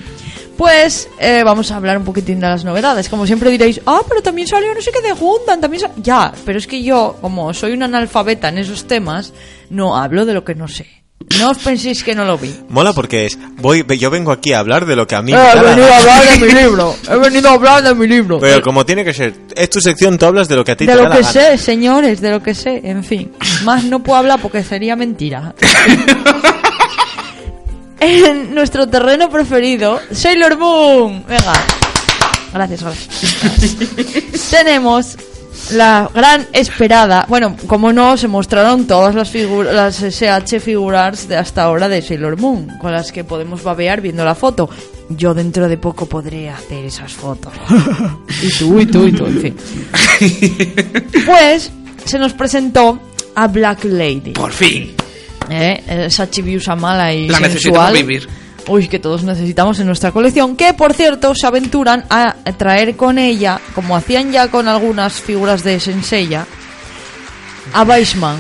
Pues eh, vamos a hablar un poquitín de las novedades. Como siempre diréis, ah, pero también salió no sé qué de Gundam, también sa-". Ya, pero es que yo, como soy una analfabeta en esos temas, no hablo de lo que no sé. No os penséis que no lo vi. Mola porque es, voy, yo vengo aquí a hablar de lo que a mí He me la venido a hablar de mi [laughs] libro. He venido a hablar de mi libro. Pero como tiene que ser, es tu sección, tú hablas de lo que a ti de te lo da la que gana. sé, señores, de lo que sé. En fin, más no puedo hablar porque sería mentira. [laughs] en nuestro terreno preferido, Sailor Moon. Venga. Gracias, gracias. [laughs] Tenemos la gran esperada. Bueno, como no, se mostraron todas las figuras, las SH figurars de hasta ahora de Sailor Moon, con las que podemos babear viendo la foto. Yo dentro de poco podré hacer esas fotos. [laughs] y tú, y tú, y tú, en fin. Pues se nos presentó a Black Lady. Por fin. ¿eh? Esa chibiusa mala y La sensual. necesitamos vivir. Uy, que todos necesitamos en nuestra colección. Que por cierto se aventuran a traer con ella, como hacían ya con algunas figuras de Senseiya, a Weissman.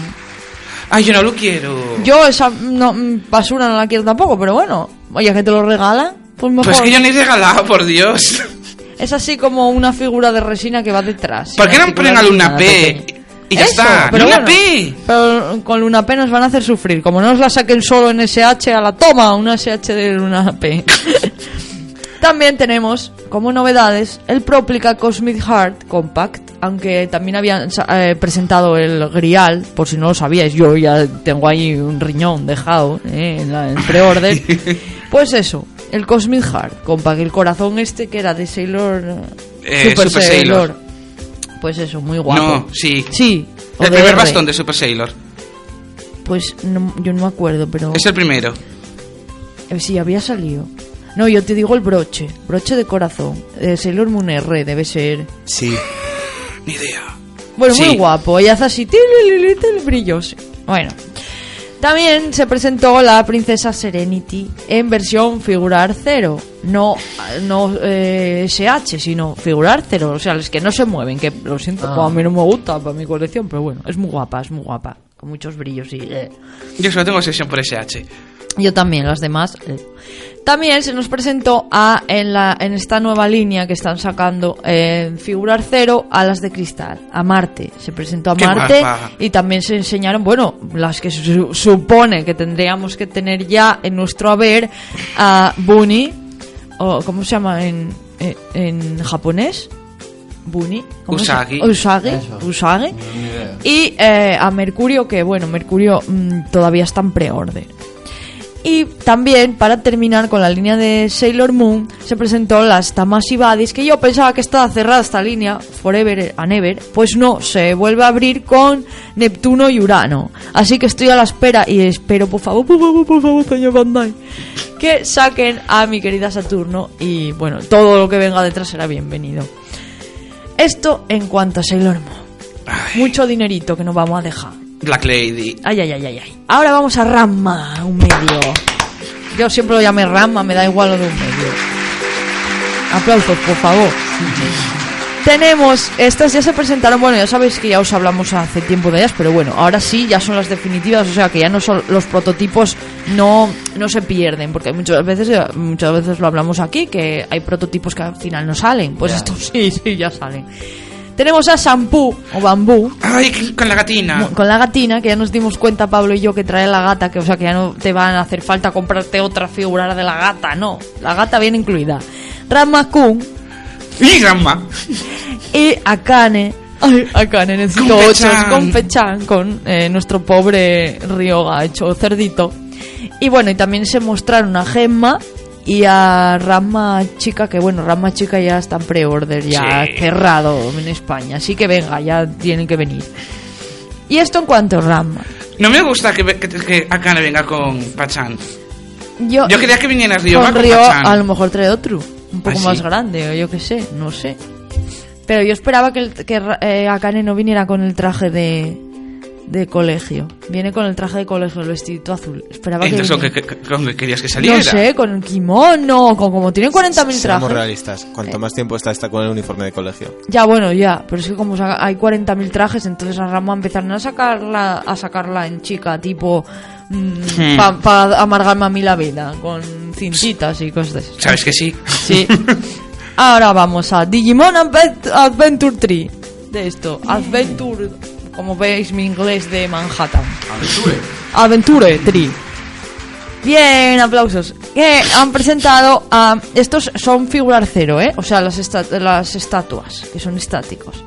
Ay, yo no lo quiero. Yo esa no, basura no la quiero tampoco, pero bueno, oye, que te lo regalan, pues mejor. Pues que yo ni he regalado, por Dios. Es así como una figura de resina que va detrás. ¿Por qué no ponen figura a Y ya Eso, está. pero Luna bueno, P. Pero con Luna P nos van a hacer sufrir. Como no nos la saquen solo en SH a la toma, una SH de Luna P. [laughs] también tenemos, como novedades, el Proplica Cosmic Heart Compact. Aunque también habían eh, presentado el Grial, por si no lo sabíais, yo ya tengo ahí un riñón dejado eh, en la en pre-order. [laughs] pues eso, el Cosmic Heart Compact, el corazón este que era de Sailor. Eh, Super Sailor. Pues eso, muy guapo. No, sí. Sí. o El de primer R. bastón de Super Sailor. Pues no- yo no me acuerdo, pero Es el primero. eh, sí, había salido. No, yo te digo el broche, broche de corazón. Eh, Sailor Moon R debe ser. Sí. Ni idea. Bueno, Sí. muy guapo. Y hace así, tilililitil, brillos. Bueno. También se presentó la princesa Serenity en versión figurar cero. No, no eh, SH, sino figurar cero. O sea, los que no se mueven, que lo siento, Ah. pues a mí no me gusta para mi colección, pero bueno, es muy guapa, es muy guapa. Con muchos brillos y... eh. Yo solo tengo sesión por SH. Yo también, las demás. eh. También se nos presentó a, en, la, en esta nueva línea que están sacando en Figurar Cero a las de Cristal, a Marte. Se presentó a ¡Qué Marte guapa! y también se enseñaron, bueno, las que se su- supone que tendríamos que tener ya en nuestro haber a Bunny, o ¿cómo se llama en, en, en japonés? Bunny. ¿Cómo se- Usagi. Usagi. Eso. Usagi. Y eh, a Mercurio, que bueno, Mercurio mm, todavía está en pre-order. Y también, para terminar con la línea de Sailor Moon, se presentó las Tamashii Buddies, que yo pensaba que estaba cerrada esta línea, Forever and Ever. Pues no, se vuelve a abrir con Neptuno y Urano. Así que estoy a la espera y espero, por favor, por favor, por favor, señor Bandai, que saquen a mi querida Saturno. Y bueno, todo lo que venga detrás será bienvenido. Esto en cuanto a Sailor Moon. Mucho dinerito que nos vamos a dejar. Black Lady. Ay, ay, ay, ay, ay. Ahora vamos a Ramma, un medio. Yo siempre lo llamé Ramma, me da igual lo de un medio. Aplausos, por favor. Tenemos, estas ya se presentaron, bueno, ya sabéis que ya os hablamos hace tiempo de ellas, pero bueno, ahora sí, ya son las definitivas, o sea que ya no son los prototipos, no, no se pierden, porque muchas veces, muchas veces lo hablamos aquí, que hay prototipos que al final no salen, pues Ya. estos [laughs] sí, sí, ya salen. Tenemos a Shampoo, o Bambú, Ay, con la gatina. con la gatina, que ya nos dimos cuenta Pablo y yo que trae la gata, que o sea que ya no te van a hacer falta comprarte otra figura de la gata, no. La gata viene incluida. Rama-kun Y Gamma. y Akane. Ay, Akane, necesito Con ocho. Con Pechan, con eh, nuestro pobre Ryoga hecho cerdito. Y bueno, y también se mostraron a Gemma y a Rama Chica, que bueno, Rama Chica ya está en pre-order, ya Sí. cerrado en España. Así que venga, ya tienen que venir. Y esto en cuanto a Rama. No me gusta que, que, que Akane venga con Pachan. Yo, Yo quería que viniera Ryo con con Ryo Pachan. a lo mejor trae otro, un poco ¿Ah, sí? más grande, o yo qué sé, no sé. Pero yo esperaba que, el, que eh, Akane no viniera con el traje de, de colegio. Viene con el traje de colegio, el vestidito azul. Esperaba Entonces, ¿con que qué- con qué querías que saliera? No sé, con el kimono, con como tienen 40.000 Seamos trajes. realistas. Cuanto más tiempo está, está con el uniforme de colegio. Ya, bueno, ya, pero es que como hay 40.000 trajes, entonces a Rama empezaron a sacarla, a sacarla en chica, tipo, Hmm. para amargarme a mí la vida, con cintitas y cosas de esas. ¿Sabes que sí? Sí. [laughs] Ahora vamos a Digimon Advent- Adventure Tree. De esto, Adventure, como veis mi inglés de Manhattan. Adventure Tree. Bien, aplausos. Que han presentado a. Estos son figurar cero, ¿eh? O sea, las, esta- las estatuas, que son estáticos.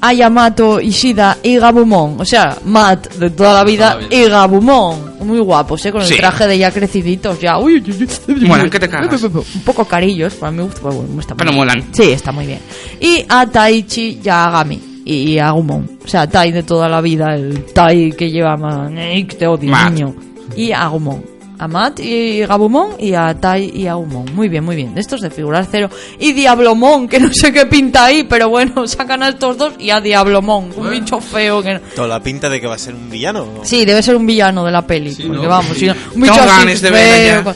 A Yamato, Ishida y Gabumon. O sea, Matt de toda la vida, y Gabumon. Muy guapos, ¿eh? Con el Sí. traje de ya creciditos, ya. Uy, uy, uy. Molan que te cagas. Un poco carillos, para mí pero bueno, está muy Pero bien. molan. Sí, está muy bien. Y a Taichi y a Agami. Y Agumon. O sea, Tai de toda la vida, el Tai que lleva Manik, te odio, Matt. niño. Y Agumon. A Matt y Gabumon y a Tai y Agumon. Muy bien, muy bien. De estos de figurar cero. Y Diablomon, que no sé qué pinta ahí, pero bueno, [laughs] sacan a estos dos y a Diablomon. Un bicho feo que no. Toda la pinta de que va a ser un villano. ¿no? Sí, debe ser un villano de la peli. Sí, porque ¿no? vamos, si no- un bicho así feo,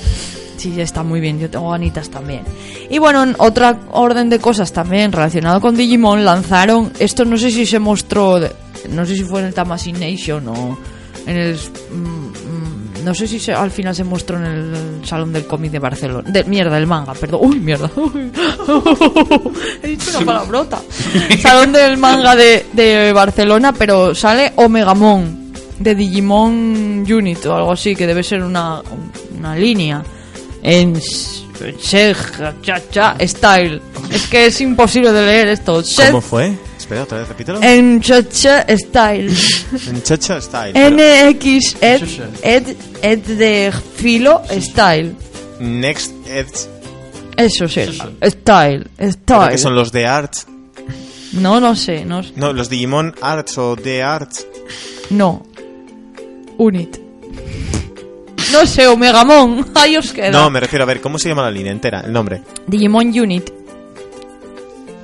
Sí, está muy bien. Yo tengo ganitas también. Y bueno, en otra orden de cosas también relacionado con Digimon, lanzaron. Esto no sé si se mostró. no sé si fue en el Tamashii Nation o en el. mm, mm, no sé si se- al final se mostró en el Salón del Cómic de Barcelona. De, mierda, el manga, perdón. Uy, mierda. Uy. [laughs] He dicho una palabrota. Salón del manga de, de Barcelona, pero sale Omegamon de Digimon Unit o algo así, que debe ser una, una línea en cha, cha, Style. Es que es imposible de leer esto. ¿Cómo fue? Espera, otra vez, repítelo. en cha, cha, Style. [laughs] En Chacha Style. NX ed, ed, ed de filo Style. Next Edge. Eso sí. Style. ¿Pero Style. que son los de Arts? No, no sé. No, No, los Digimon Arts o de Arts. no. Unit. No sé, Omegamon. [laughs] Ahí os queda. No, me refiero a ver, ¿cómo se llama la línea entera? El nombre. Digimon Unit.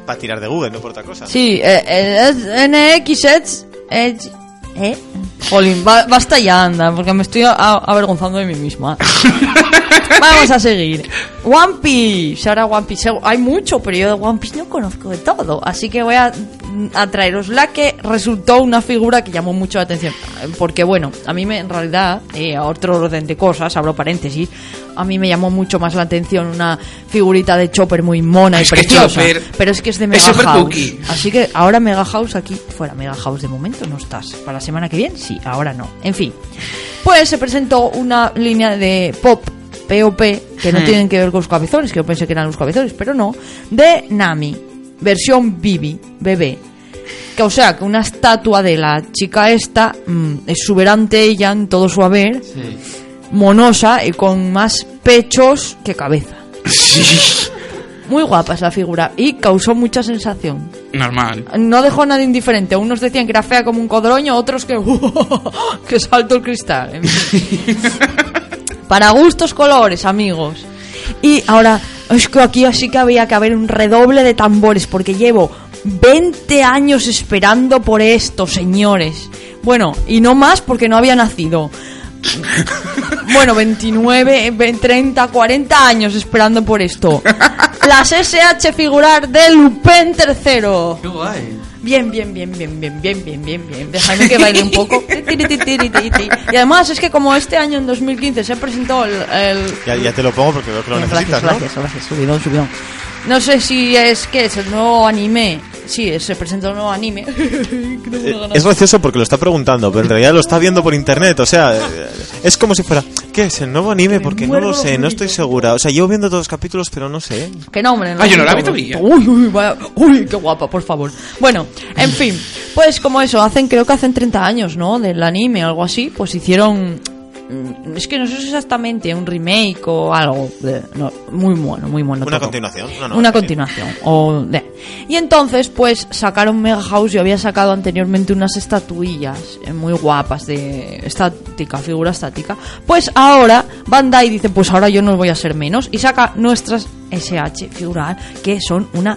Para tirar de Google, no por otra cosa. Sí, eh, eh, NX Edge. Edge. ¿Eh? Jolín, ba- basta ya, anda, porque me estoy a- avergonzando de mí misma. [laughs] Vamos a seguir. One Piece. Ahora One Piece. Hay mucho, pero yo de One Piece no conozco de todo. Así que voy a, a traeros la que resultó una figura que llamó mucho la atención. Porque, bueno, a mí me, en realidad, eh, a otro orden de cosas, abro paréntesis, a mí me llamó mucho más la atención una figurita de Chopper muy mona y Es que preciosa. Chopper pero es que es de es Mega súper House. Así que ahora Mega House aquí fuera. Mega House de momento no estás. Para la semana que viene, sí, ahora no. En fin. Pues se presentó una línea de pop, POP, que no Hmm. tienen que ver con los cabezones, que yo pensé que eran los cabezones, pero no, de Nami, versión Bibi, bebé. Que, o sea, que una estatua de la chica esta, mm, exuberante ella en todo su haber, monosa y con más pechos que cabeza. Muy guapa esa figura y causó mucha sensación. Normal. No dejó a nadie indiferente. Unos decían que era fea como un codroño, otros que. [laughs] que salto el cristal. [laughs] Para gustos, colores, amigos. Y ahora, es que aquí sí que había que haber un redoble de tambores, porque llevo 20 años esperando por esto, señores. Bueno, y no más porque no había nacido. [laughs] Bueno, 29, 20, 30, 40 años esperando por esto. Las SH figurar de Lupin III. Qué guay. Bien, bien, bien, bien, bien, bien, bien, bien, bien. Déjame que baile un poco. Y además es que como este año en 2015 se presentó el... el- Ya, ya te lo pongo porque veo que lo necesitas, gracias, gracias, gracias. Subidón, subidón. No sé si es que es el nuevo anime. Sí, se presentó el nuevo anime. [laughs] Eh. Es gracioso porque lo está preguntando, pero en realidad lo está viendo por internet. O sea, eh, es como si fuera, ¿qué es el nuevo anime? Porque no lo sé, no estoy segura. O sea, llevo viendo todos los capítulos, pero no sé. Que no, hombre. Ah, yo no la vi todo. todavía. Uy, uy, vaya- uy, qué guapa, por favor. Bueno, en fin, pues como eso, hacen, creo que hacen 30 años, ¿no? Del anime o algo así, pues hicieron. Mm, Es que no sé exactamente un remake o algo. de- no, muy bueno, muy bueno. Una todo. continuación. una continuación. O de. Y entonces, pues sacaron Mega House. Yo había sacado anteriormente unas estatuillas eh, muy guapas de estática, figura estática. Pues ahora Bandai dice: Pues ahora yo no voy a ser menos. Y saca nuestras SH figural, que son una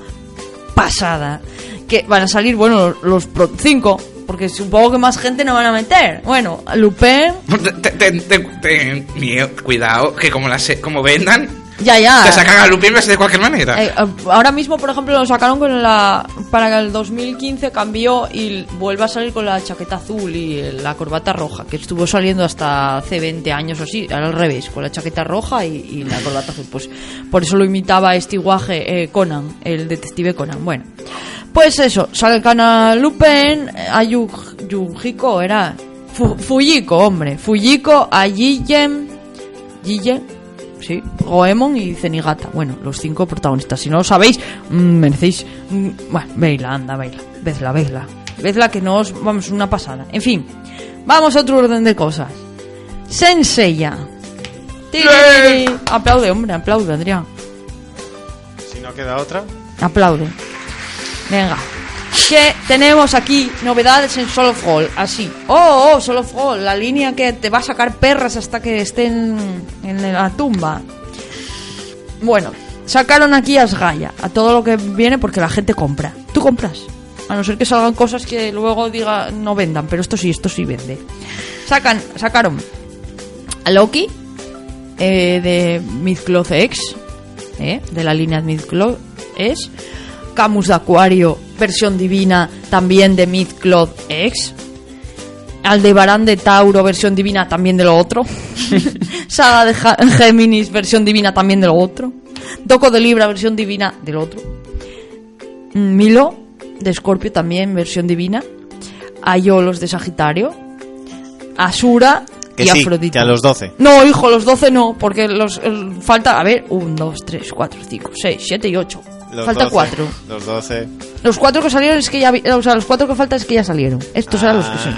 pasada. Que van a salir, bueno, los Pro 5. Porque supongo que más gente no van a meter. Bueno, Lupin. [laughs] Ten, ten- ten- ten cuidado, que como, las, como vendan, Ya, ya. te sacan a Lupin de cualquier manera. Eh, eh, ahora mismo, por ejemplo, lo sacaron con la. Para el 2015 cambió y vuelve a salir con la chaqueta azul y la corbata roja, que estuvo saliendo hasta hace 20 años o así, ahora al revés, con la chaqueta roja y, y la corbata azul. Pues por eso lo imitaba este guaje eh, Conan, el detective Conan. Bueno, pues eso, sacan a Lupin, a Yu- Yujiko, era. Fu- Fujiko, hombre. Fujiko, a Jigen. Jigen, Sí, Goemon y Zenigata. Bueno, los cinco protagonistas. Si no lo sabéis, mm, merecéis. mm, bueno, veila, anda, veila. Vedla, vedla. Vedla que no os. Vamos, una pasada. En fin, vamos a otro orden de cosas. Senseiya. Tiri. Aplaude, hombre, aplaude, Adrián. Si no queda otra. Aplaude. Venga. Que tenemos aquí novedades en Solo of Fall. Así. Oh, oh, Solo of Fall. La línea que te va a sacar perras hasta que estén en la tumba. Bueno, sacaron aquí a Sgaya. A todo lo que viene porque la gente compra. Tú compras. A no ser que salgan cosas que luego diga no vendan. Pero esto sí, esto sí vende. Sacan, sacaron a Loki eh, de Mythcloth X, eh, de la línea Mythcloth X, Camus de Acuario, versión divina también de Mythcloth X, Aldebarán de Tauro, versión divina también de lo otro, [laughs] Saga de Ja- Géminis, versión divina también de lo otro, Doco de Libra, versión divina del otro, Milo de Escorpio también, versión divina, Ayolos de Sagitario, Asura Que y sí, Afrodita. que a los 12. No, hijo, los 12 no, porque los el- falta, a ver, 1, 2, 3, 4, 5, 6, 7 y 8. Los Falta 12, 4. Los 12. Los 4 que salieron es que ya, o sea, los 4 que faltan es que ya salieron. Estos eran los que son.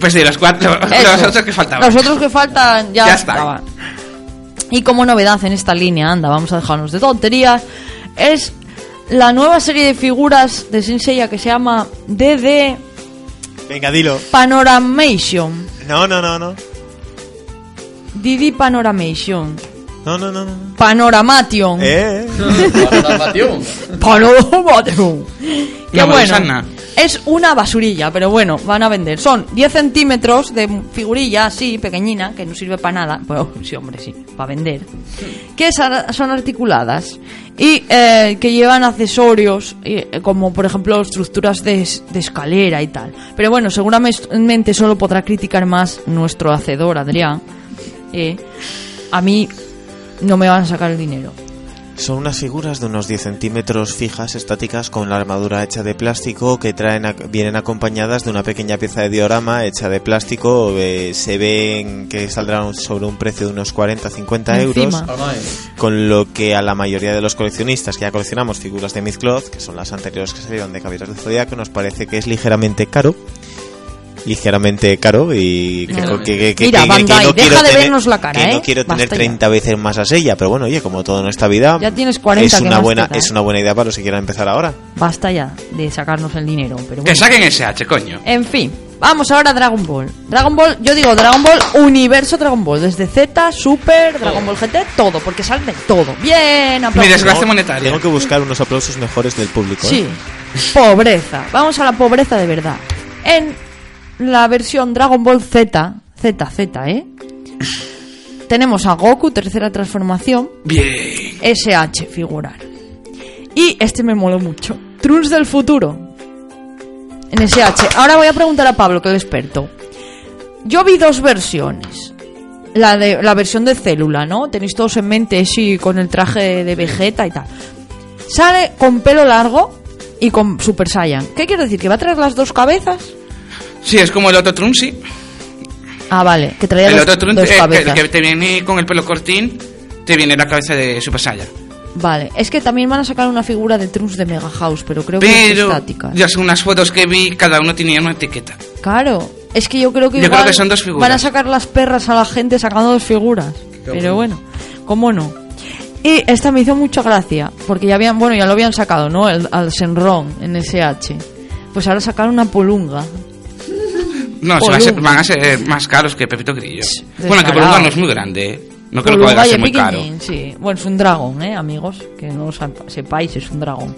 Pues sí, los cuatro, [laughs] los otros que faltaban. Los otros que faltan ya, Ya estaban. Y como novedad en esta línea, anda, vamos a dejarnos de tonterías, es la nueva serie de figuras de Senseiya que se llama DD Venga, dilo. Panoramation. No, no, no, no. DD Panoramation. No, no, no, no. no. Panoramation. Eh. Panoramation. Que La bueno. Es una basurilla, pero bueno, van a vender. Son 10 centímetros de figurilla así, pequeñina, que no sirve para nada. Pues sí, hombre, sí, para vender. Que son son articuladas y eh, que llevan accesorios, eh, como por ejemplo estructuras de, es- de escalera y tal. Pero bueno, seguramente solo podrá criticar más nuestro hacedor, Adrián. Eh, a mí no me van a sacar el dinero. Son unas figuras de unos 10 centímetros fijas, estáticas, con la armadura hecha de plástico que traen ac- vienen acompañadas de una pequeña pieza de diorama hecha de plástico. eh, se ven que saldrán sobre un precio de unos 40-50 euros. Con lo que a la mayoría de los coleccionistas que ya coleccionamos figuras de Mythcloth, que son las anteriores que salieron de Caballeros del Zodiaco, nos parece que es ligeramente caro. Ligeramente caro y que, Ligeramente. que- que- Mira, que- que Bandai, no deja quiero de tener- vernos la cara, que no quiero tener Basta ya. 30 veces más a Sella, pero bueno, oye, como todo en esta vida, Ya tienes 40, es ¿qué una buena es eh? una buena idea para los que quieran empezar ahora. Basta ya de sacarnos el dinero. Pero Que bueno. saquen SH, coño. En fin, vamos ahora a Dragon Ball. Dragon Ball, yo digo Dragon Ball, universo Dragon Ball, desde Z, Super, Dragon Ball GT, todo, porque sale de todo. Bien, Mi aplausos. desgracia monetaria. Tengo que buscar unos aplausos mejores del público. ¿eh? Sí, pobreza. Vamos a la pobreza de verdad. En la versión Dragon Ball Z, Z, Z, ¿eh? Tenemos a Goku, tercera transformación, Bien. SH, figurar. Y este me moló mucho. Trunks del futuro. En SH. Ahora voy a preguntar a Pablo, que es el experto. Yo vi dos versiones. La de la versión de célula, ¿no? Tenéis todos en mente, sí, con el traje de Vegeta y tal. Sale con pelo largo y con Super Saiyan. ¿Qué quiere decir? ¿Que va a traer las dos cabezas? Sí, es como el otro Trunks, sí. Ah, vale, que traía El dos, otro Trunks dos eh, que, cabezas. que te viene con el pelo cortín, te viene la cabeza de Super Saiyan. Vale, es que también van a sacar una figura de Trunks de Mega House, pero creo que es Pero, estática. ya son unas fotos que vi, cada uno tenía una etiqueta. Claro, es que yo creo que Yo igual creo que son dos figuras. van a sacar las perras a la gente sacando dos figuras. Pero bueno, ¿cómo no? Y esta me hizo mucha gracia, porque ya habían, bueno, ya lo habían sacado, ¿no? El, al Senron en SH. Pues ahora sacaron una polunga. No, se va a ser- van a ser más caros que Pepito Grillo. Bueno, que descarado. Polunga no es muy grande. ¿eh? No creo que vaya a y ser muy caro. sí. Bueno, es un dragón, ¿eh, amigos? Que no lo sep- sepáis, es un dragón.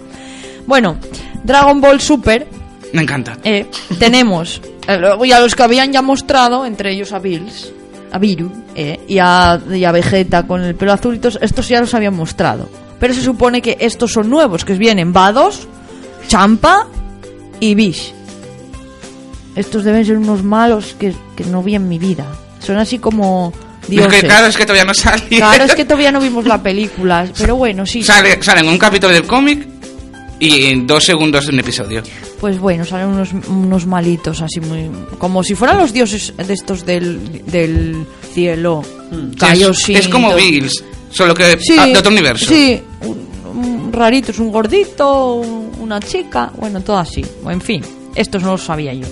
Bueno, Dragon Ball Super Me encanta. Eh, tenemos eh, luego ya los que habían ya mostrado, entre ellos a Bills, a Viru eh, y, a, y a Vegeta con el pelo azul y todos, estos ya los habían mostrado. Pero se supone que estos son nuevos, que vienen Vados, Champa y Bish. Estos deben ser unos malos que, que no vi en mi vida. Son así como Es dioses. que, claro, es que todavía no sale. Claro, es que todavía no vimos la película, pero bueno, sí. Sale, sale en un capítulo del cómic y en dos segundos de un episodio. Pues bueno, salen unos, unos malitos así muy... Como si fueran los dioses de estos del, del cielo. Kaioshin es, es como. Bills, solo que Sí, ah, de otro universo. Sí, un, un rarito, es un gordito, una chica, bueno, todo así. En fin, estos no los sabía yo.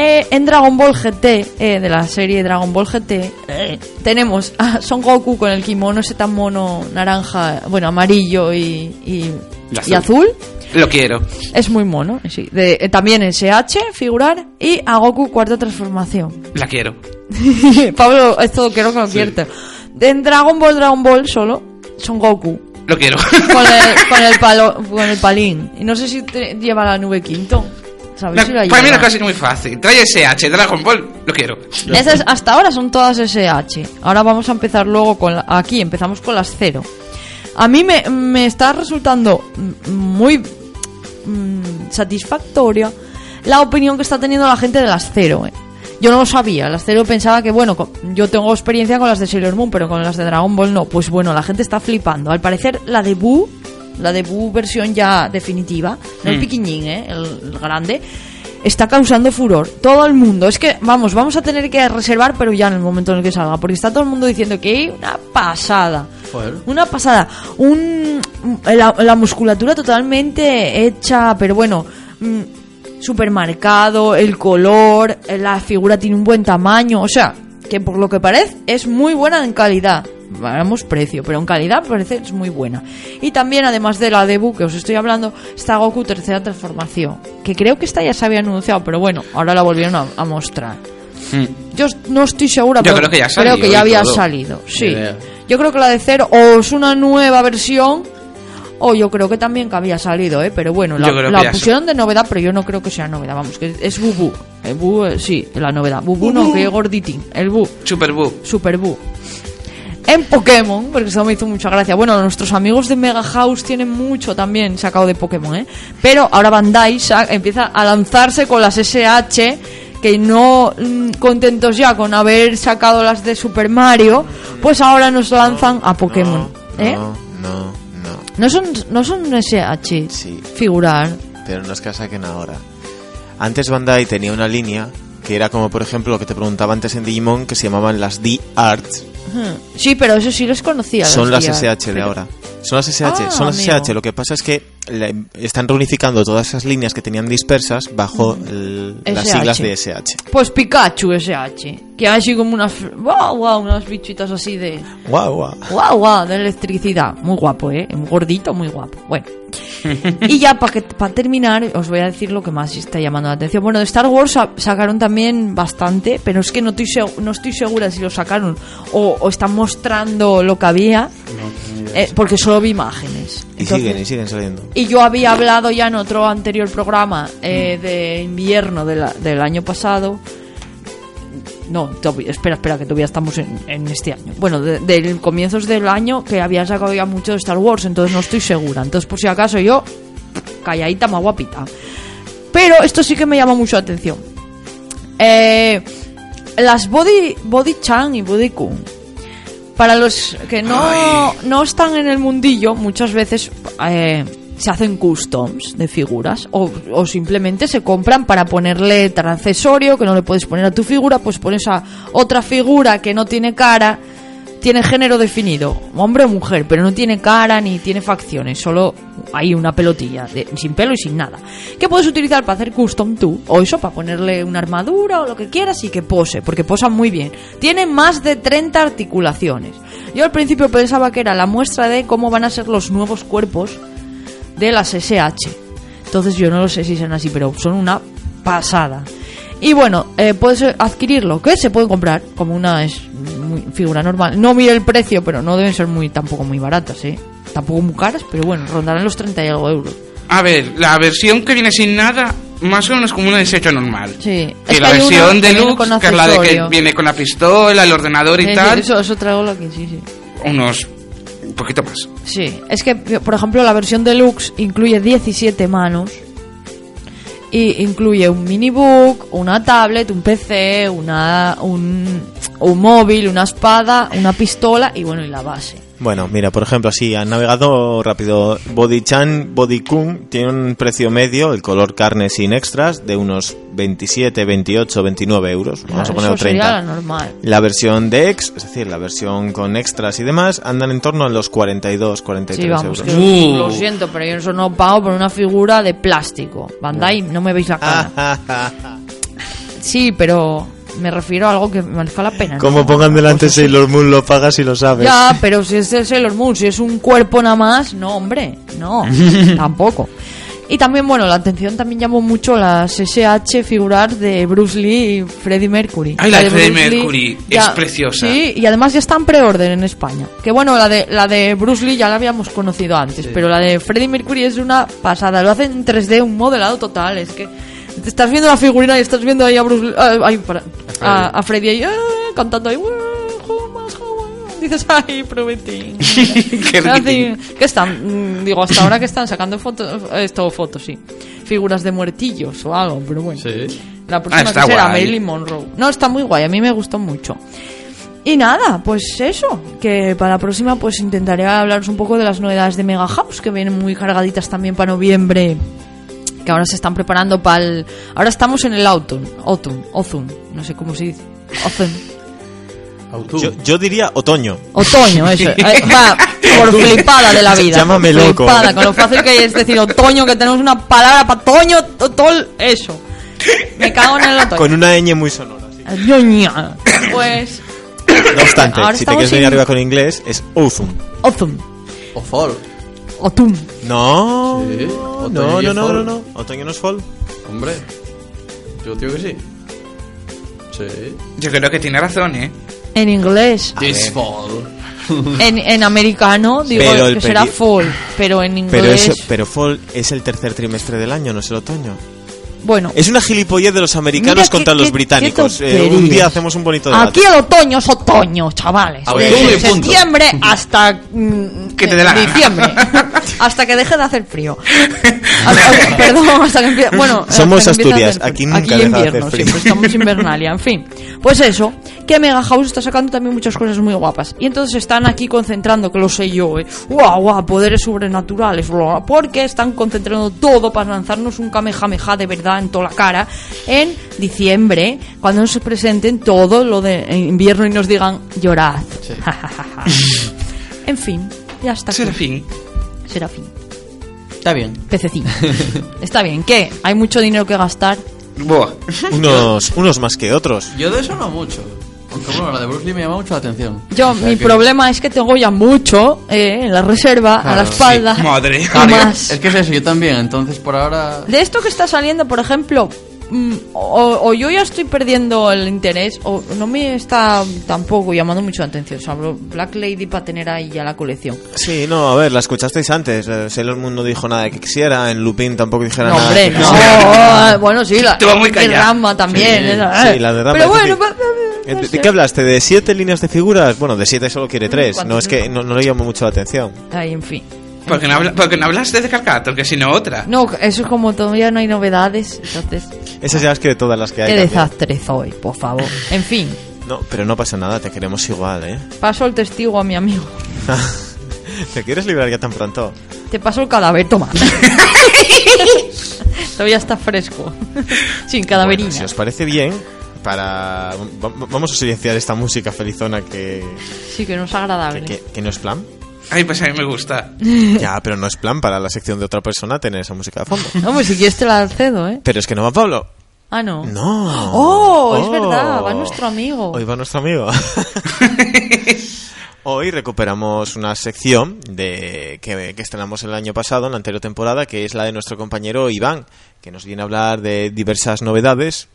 Eh, en Dragon Ball GT, eh, de la serie Dragon Ball GT, eh, tenemos a Son Goku con el kimono ese tan mono naranja, bueno, amarillo y, y, Y azul. y azul. Lo quiero. Es muy mono, sí. De, eh, también en SH, figurar, y a Goku cuarta transformación. La quiero. [laughs] Pablo, esto quiero que lo quierte. En Dragon Ball, Dragon Ball solo, son Goku. Lo quiero. Con el, con el, [laughs] palo, con el palín. Y no sé si te- lleva la nube quinto. ¿Sabes La- si la para mí la cosa es muy fácil. Trae SH, Dragon Ball, lo quiero. Esas hasta ahora son todas SH. Ahora vamos a empezar luego con la- aquí, empezamos con las cero. A mí me, me está resultando muy mm, satisfactoria la opinión que está teniendo la gente de las cero. eh. Yo no lo sabía, las cero pensaba que, bueno, yo tengo experiencia con las de Sailor Moon, pero con las de Dragon Ball no. Pues bueno, la gente está flipando. Al parecer, la de Buu, la de Buu versión ya definitiva, no el Mm. piquiñín, eh, el, el grande, está causando furor. Todo el mundo. Es que, vamos, vamos a tener que reservar, pero ya en el momento en el que salga. Porque está todo el mundo diciendo que una pasada. Joder. Una pasada. Un, la, la musculatura totalmente hecha, pero bueno, mm, supermercado, el color, la figura tiene un buen tamaño. O sea, que por lo que parece es muy buena en calidad. Vamos precio, pero en calidad parece es muy buena. Y también, además de la debut que os estoy hablando, está Goku tercera transformación. Que creo que esta ya se había anunciado, pero bueno, ahora la volvieron a, a mostrar. Mm. Yo no estoy segura, Yo pero creo que ya creo salió que ya había todo. salido. Sí. Yo creo que la de cero o es una nueva versión O yo creo que también que había salido, ¿eh? Pero bueno, la, creo la pusieron de novedad, pero yo no creo que sea novedad. Vamos, que es Bubu. El Bu, eh, sí, la novedad. Bubu no, que gorditín. El Bu. Super Boo. Super Bu. En Pokémon, porque eso me hizo mucha gracia. Bueno, nuestros amigos de Mega House tienen mucho también sacado de Pokémon, ¿eh? Pero ahora Bandai empieza a lanzarse con las SH, que no mm, contentos ya con haber sacado las de Super Mario, pues ahora nos lanzan a Pokémon. ¿Eh? No, no, no. No son, no son SH. Sí. Figurar. Pero no es que saquen ahora. Antes Bandai tenía una línea que era como, por ejemplo, lo que te preguntaba antes en Digimon, que se llamaban las D-Arts. Sí, pero eso sí los conocía. Son las. SH de ahora. Son las SH, Ah, son las amigo. SH. Lo que pasa es que están reunificando todas esas líneas que tenían dispersas bajo el- las siglas de SH. Pues Pikachu SH. Que hay así como unas. ¡Wow, wow! Unas bichitas así de. Guau, guau. ¡Guau, guau! De electricidad. Muy guapo, ¿eh? Muy gordito, muy guapo. Bueno. y ya para para terminar, os voy a decir lo que más está llamando la atención. Bueno, de Star Wars sa- sacaron también bastante, pero es que no estoy, seg- no estoy segura si lo sacaron o, o están mostrando lo que había, eh, porque solo vi imágenes. Y siguen, y siguen saliendo. Y yo había hablado ya en otro anterior programa eh, de invierno de la- del año pasado. No, todavía- espera, espera, que todavía estamos en, en este año. Bueno, de, de comienzos del año que había sacado ya mucho de Star Wars, entonces no estoy segura. Entonces, por si acaso, yo, calladita, más guapita. Pero esto sí que me llama mucho la atención. Eh, las Body, Body Chan y Body Kun. Para los que no, no están en el mundillo, muchas veces eh, se hacen customs de figuras o, o simplemente se compran para ponerle tal accesorio que no le puedes poner a tu figura, pues pones a otra figura que no tiene cara, tiene género definido, hombre o mujer, pero no tiene cara ni tiene facciones, solo hay una pelotilla, de- sin pelo y sin nada. Que puedes utilizar para hacer custom tú, o eso, para ponerle una armadura o lo que quieras y que pose, porque posan muy bien. Tiene más de 30 articulaciones. Yo al principio pensaba que era la muestra de cómo van a ser los nuevos cuerpos de las SH. Entonces yo no lo sé si son así, pero son una pasada. Y bueno, eh, puedes adquirirlo, que se puede comprar como una es muy- figura normal. No mire el precio, pero no deben ser muy tampoco muy baratas, ¿eh? Tampoco muy caras, pero bueno, rondarán los 30 y algo euros. A ver, la versión que viene sin nada, más o menos como una desecho normal. Sí. Y Es la que versión que deluxe, que es la de que viene con la pistola, el ordenador y Sí, sí, tal, eso, eso traigo lo que sí, sí. unos un poquito más. Sí, es que, por ejemplo, la versión deluxe incluye 17 manos. Y incluye un minibook, una tablet, un PC, una, un, un móvil, una espada, una pistola y bueno, y la base. Bueno, mira, por ejemplo, así, han navegado rápido. Body-chan, Body-kun tiene un precio medio, el color carne sin extras, de unos 27, 28, 29 euros. Vamos a poner eso sería 30. la normal. La versión de X, es decir, la versión con extras y demás, andan en torno a los 42, 43 Sí, vamos, euros. que Uh. lo siento, pero yo eso no pago por una figura de plástico. Bandai, no me veis la cara. [laughs] Sí, pero me refiero a algo que merezca la pena. ¿no? Como pongan delante Pues sí. Sailor Moon, lo pagas y lo sabes. Ya, pero si es de Sailor Moon, si es un cuerpo nada más, no, hombre, no, [laughs] tampoco. Y también, bueno, la atención también llamó mucho las SH figurar de Bruce Lee y Freddie Mercury. Ay, la de Bruce Freddie Mercury, es preciosa. Sí, y además ya está en preorden en España. Que bueno, la de, la de Bruce Lee ya la habíamos conocido antes, pero la de Freddie Mercury es una pasada. Lo hacen en 3D, un modelado total. Es que te estás viendo la figurina y estás viendo ahí a Bruce Lee, ah, ay, para- a, a Freddie ahí, ah, cantando ahí. "Ah, Jumas, Jumas". Dices, ay, prometí. [laughs] Qué. ¿Qué están? Mm, Digo, hasta ahora que están sacando fotos, esto, fotos, sí. Figuras de muertillos o algo, pero bueno. Sí. La próxima Ah, que será guay. Marilyn Monroe. No, está muy guay, a mí me gustó mucho. Y nada, pues eso, que para la próxima pues intentaré hablaros un poco de las novedades de Mega House, que vienen muy cargaditas también para noviembre, que ahora se están preparando para el... Ahora estamos en el autumn, autumn, autumn, no sé cómo se dice, autumn. Yo, yo diría otoño. Otoño, eso. Eh, Va, por [laughs] flipada de la vida. Llámame por loco. Flipada, con lo fácil que es decir otoño, que tenemos una palabra para otoño, totol, eso. Me cago en el otoño. Con una ñ muy sonora. sí. Ñoña. Pues, No obstante, si te quieres venir en- arriba con inglés, es autumn. autumn, O fall. Autumn. No, Sí, no, no, no, no, no. Otoño no es fall. Hombre. Yo digo que sí. Sí. Yo creo que tiene razón, ¿eh? En inglés. This fall. [laughs] En, en americano digo Pero que será fall, pero en inglés... Pero, eso, pero fall es el tercer trimestre del año, no es el otoño. Bueno, Es una gilipollez de los americanos Mira qué- contra los qué- británicos. qué Eh, un día hacemos un bonito debate. aquí el otoño es otoño, chavales. Autónomo Desde septiembre hasta mm, Que te dé la gana. diciembre. [laughs] hasta que deje de hacer frío. Hasta- [laughs] perdón, hasta que empiece... Bueno, hasta Somos que empiece a Asturias, aquí nunca Aquí deja de invierno, hacer frío. siempre estamos invernalia, en fin. Pues eso, que Mega House está sacando también muchas cosas muy guapas. Y entonces están aquí concentrando, que lo sé yo, eh. Guau, guau, poderes sobrenaturales, bla, porque están concentrando todo para lanzarnos un Kamehameha de verdad en toda la cara en diciembre, cuando nos presenten todo lo de invierno y nos digan llorad. [laughs] en fin, ya está. Serafín. Serafín. Está bien. Pececín. [laughs] Está bien, ¿qué? ¿Hay mucho dinero que gastar? Buah. [laughs] Unos, unos más que otros. Yo de eso no mucho. Aunque bueno, la de Bruce Lee me llama mucho la atención. Yo, O sea mi que- problema es que tengo ya mucho eh, en la reserva, a la espalda. sí, madre. y Claro, más. Es que es eso, yo también. Entonces por ahora. De esto que está saliendo, por ejemplo, mm, o, o yo ya estoy perdiendo el interés, o no me está tampoco llamando mucho la atención. Sobre Black Lady para tener ahí ya la colección. Sí, no, a ver, la escuchasteis antes. Eh, Sailor Moon no dijo nada que quisiera, en Lupin tampoco dijera No, nada. hombre, que no. quisiera. [laughs] Bueno, sí, la, muy callado. Ranma también. Sí, eh, Sí, la de Ranma Pero bueno, Eh, no ¿De, sé. de qué hablaste? ¿De siete líneas de figuras? Bueno, de siete solo quiere tres. ¿cuántas No, es que no, no le llamó mucho la atención. Ay, en fin. Porque no, habla- porque no hablaste de Calcato, que si no otra. No, eso es como todavía no hay novedades, entonces... Esas ya es que de todas las que hay. Qué también. desastre soy, por favor. En fin, No, pero no pasa nada, te queremos igual, ¿eh? paso el testigo a mi amigo. [laughs] ¿Te quieres librar ya tan pronto? Te paso el cadáver, toma. [laughs] Todavía está fresco. [laughs] Sin cadaverina. Bueno, si os parece bien, para va- va- vamos a silenciar esta música felizona que, Sí, que no es agradable. que, que no es plan. Ay, pues a mí me gusta. [laughs] Ya, pero no es plan para la sección de otra persona tener esa música de fondo. No, pues si quieres te la cedo, ¿eh? Pero es que no va Pablo. Ah, no. No. Oh, es verdad, va nuestro amigo. Hoy va nuestro amigo. [laughs] Hoy recuperamos una sección de que, que estrenamos el año pasado, en la anterior temporada, que es la de nuestro compañero Iván, que nos viene a hablar de diversas novedades.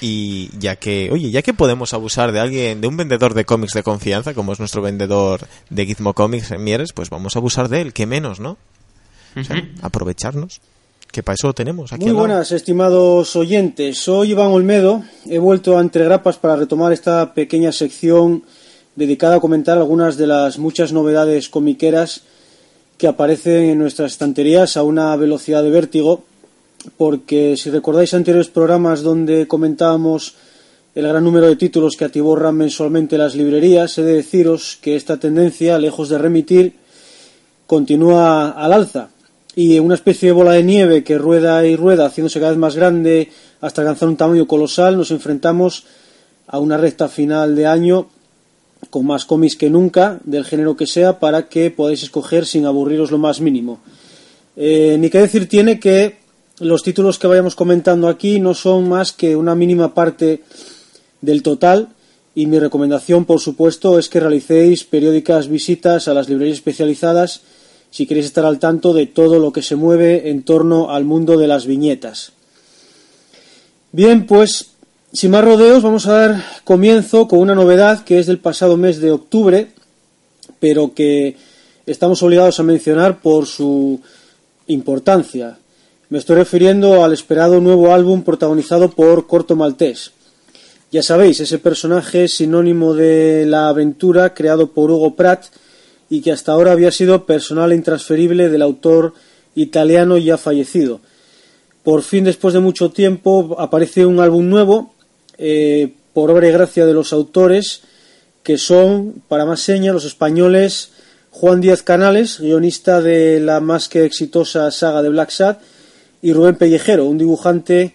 Y ya que, oye, ya que podemos abusar de alguien, de un vendedor de cómics de confianza, como es nuestro vendedor de Gizmo Comics en Mieres, pues vamos a abusar de él, que menos, ¿no? O sea, aprovecharnos. Que para eso lo tenemos aquí Muy buenas, estimados oyentes. Soy Iván Olmedo. He vuelto a Entre Grapas para retomar esta pequeña sección dedicada a comentar algunas de las muchas novedades comiqueras que aparecen en nuestras estanterías a una velocidad de vértigo. Porque si recordáis anteriores programas donde comentábamos el gran número de títulos que atiborran mensualmente las librerías, he de deciros que esta tendencia, lejos de remitir, continúa al alza. Y en una especie de bola de nieve que rueda y rueda haciéndose cada vez más grande hasta alcanzar un tamaño colosal nos enfrentamos a una recta final de año con más cómics que nunca del género que sea para que podáis escoger sin aburriros lo más mínimo. Eh, ni que decir tiene que los títulos que vayamos comentando aquí no son más que una mínima parte del total y mi recomendación por supuesto es que realicéis periódicas visitas a las librerías especializadas si queréis estar al tanto de todo lo que se mueve en torno al mundo de las viñetas. Bien, pues sin más rodeos vamos a dar comienzo con una novedad que es del pasado mes de octubre, pero que estamos obligados a mencionar por su importancia. Me estoy refiriendo al esperado nuevo álbum protagonizado por Corto Maltés. Ya sabéis, ese personaje sinónimo de la aventura creado por Hugo Pratt y que hasta ahora había sido personal e intransferible del autor italiano ya fallecido. Por fin, después de mucho tiempo, aparece un álbum nuevo, eh, por obra y gracia de los autores, que son, para más señas, los españoles Juan Díaz Canales, guionista de la más que exitosa saga de Black Sad, y Rubén Pellejero, un dibujante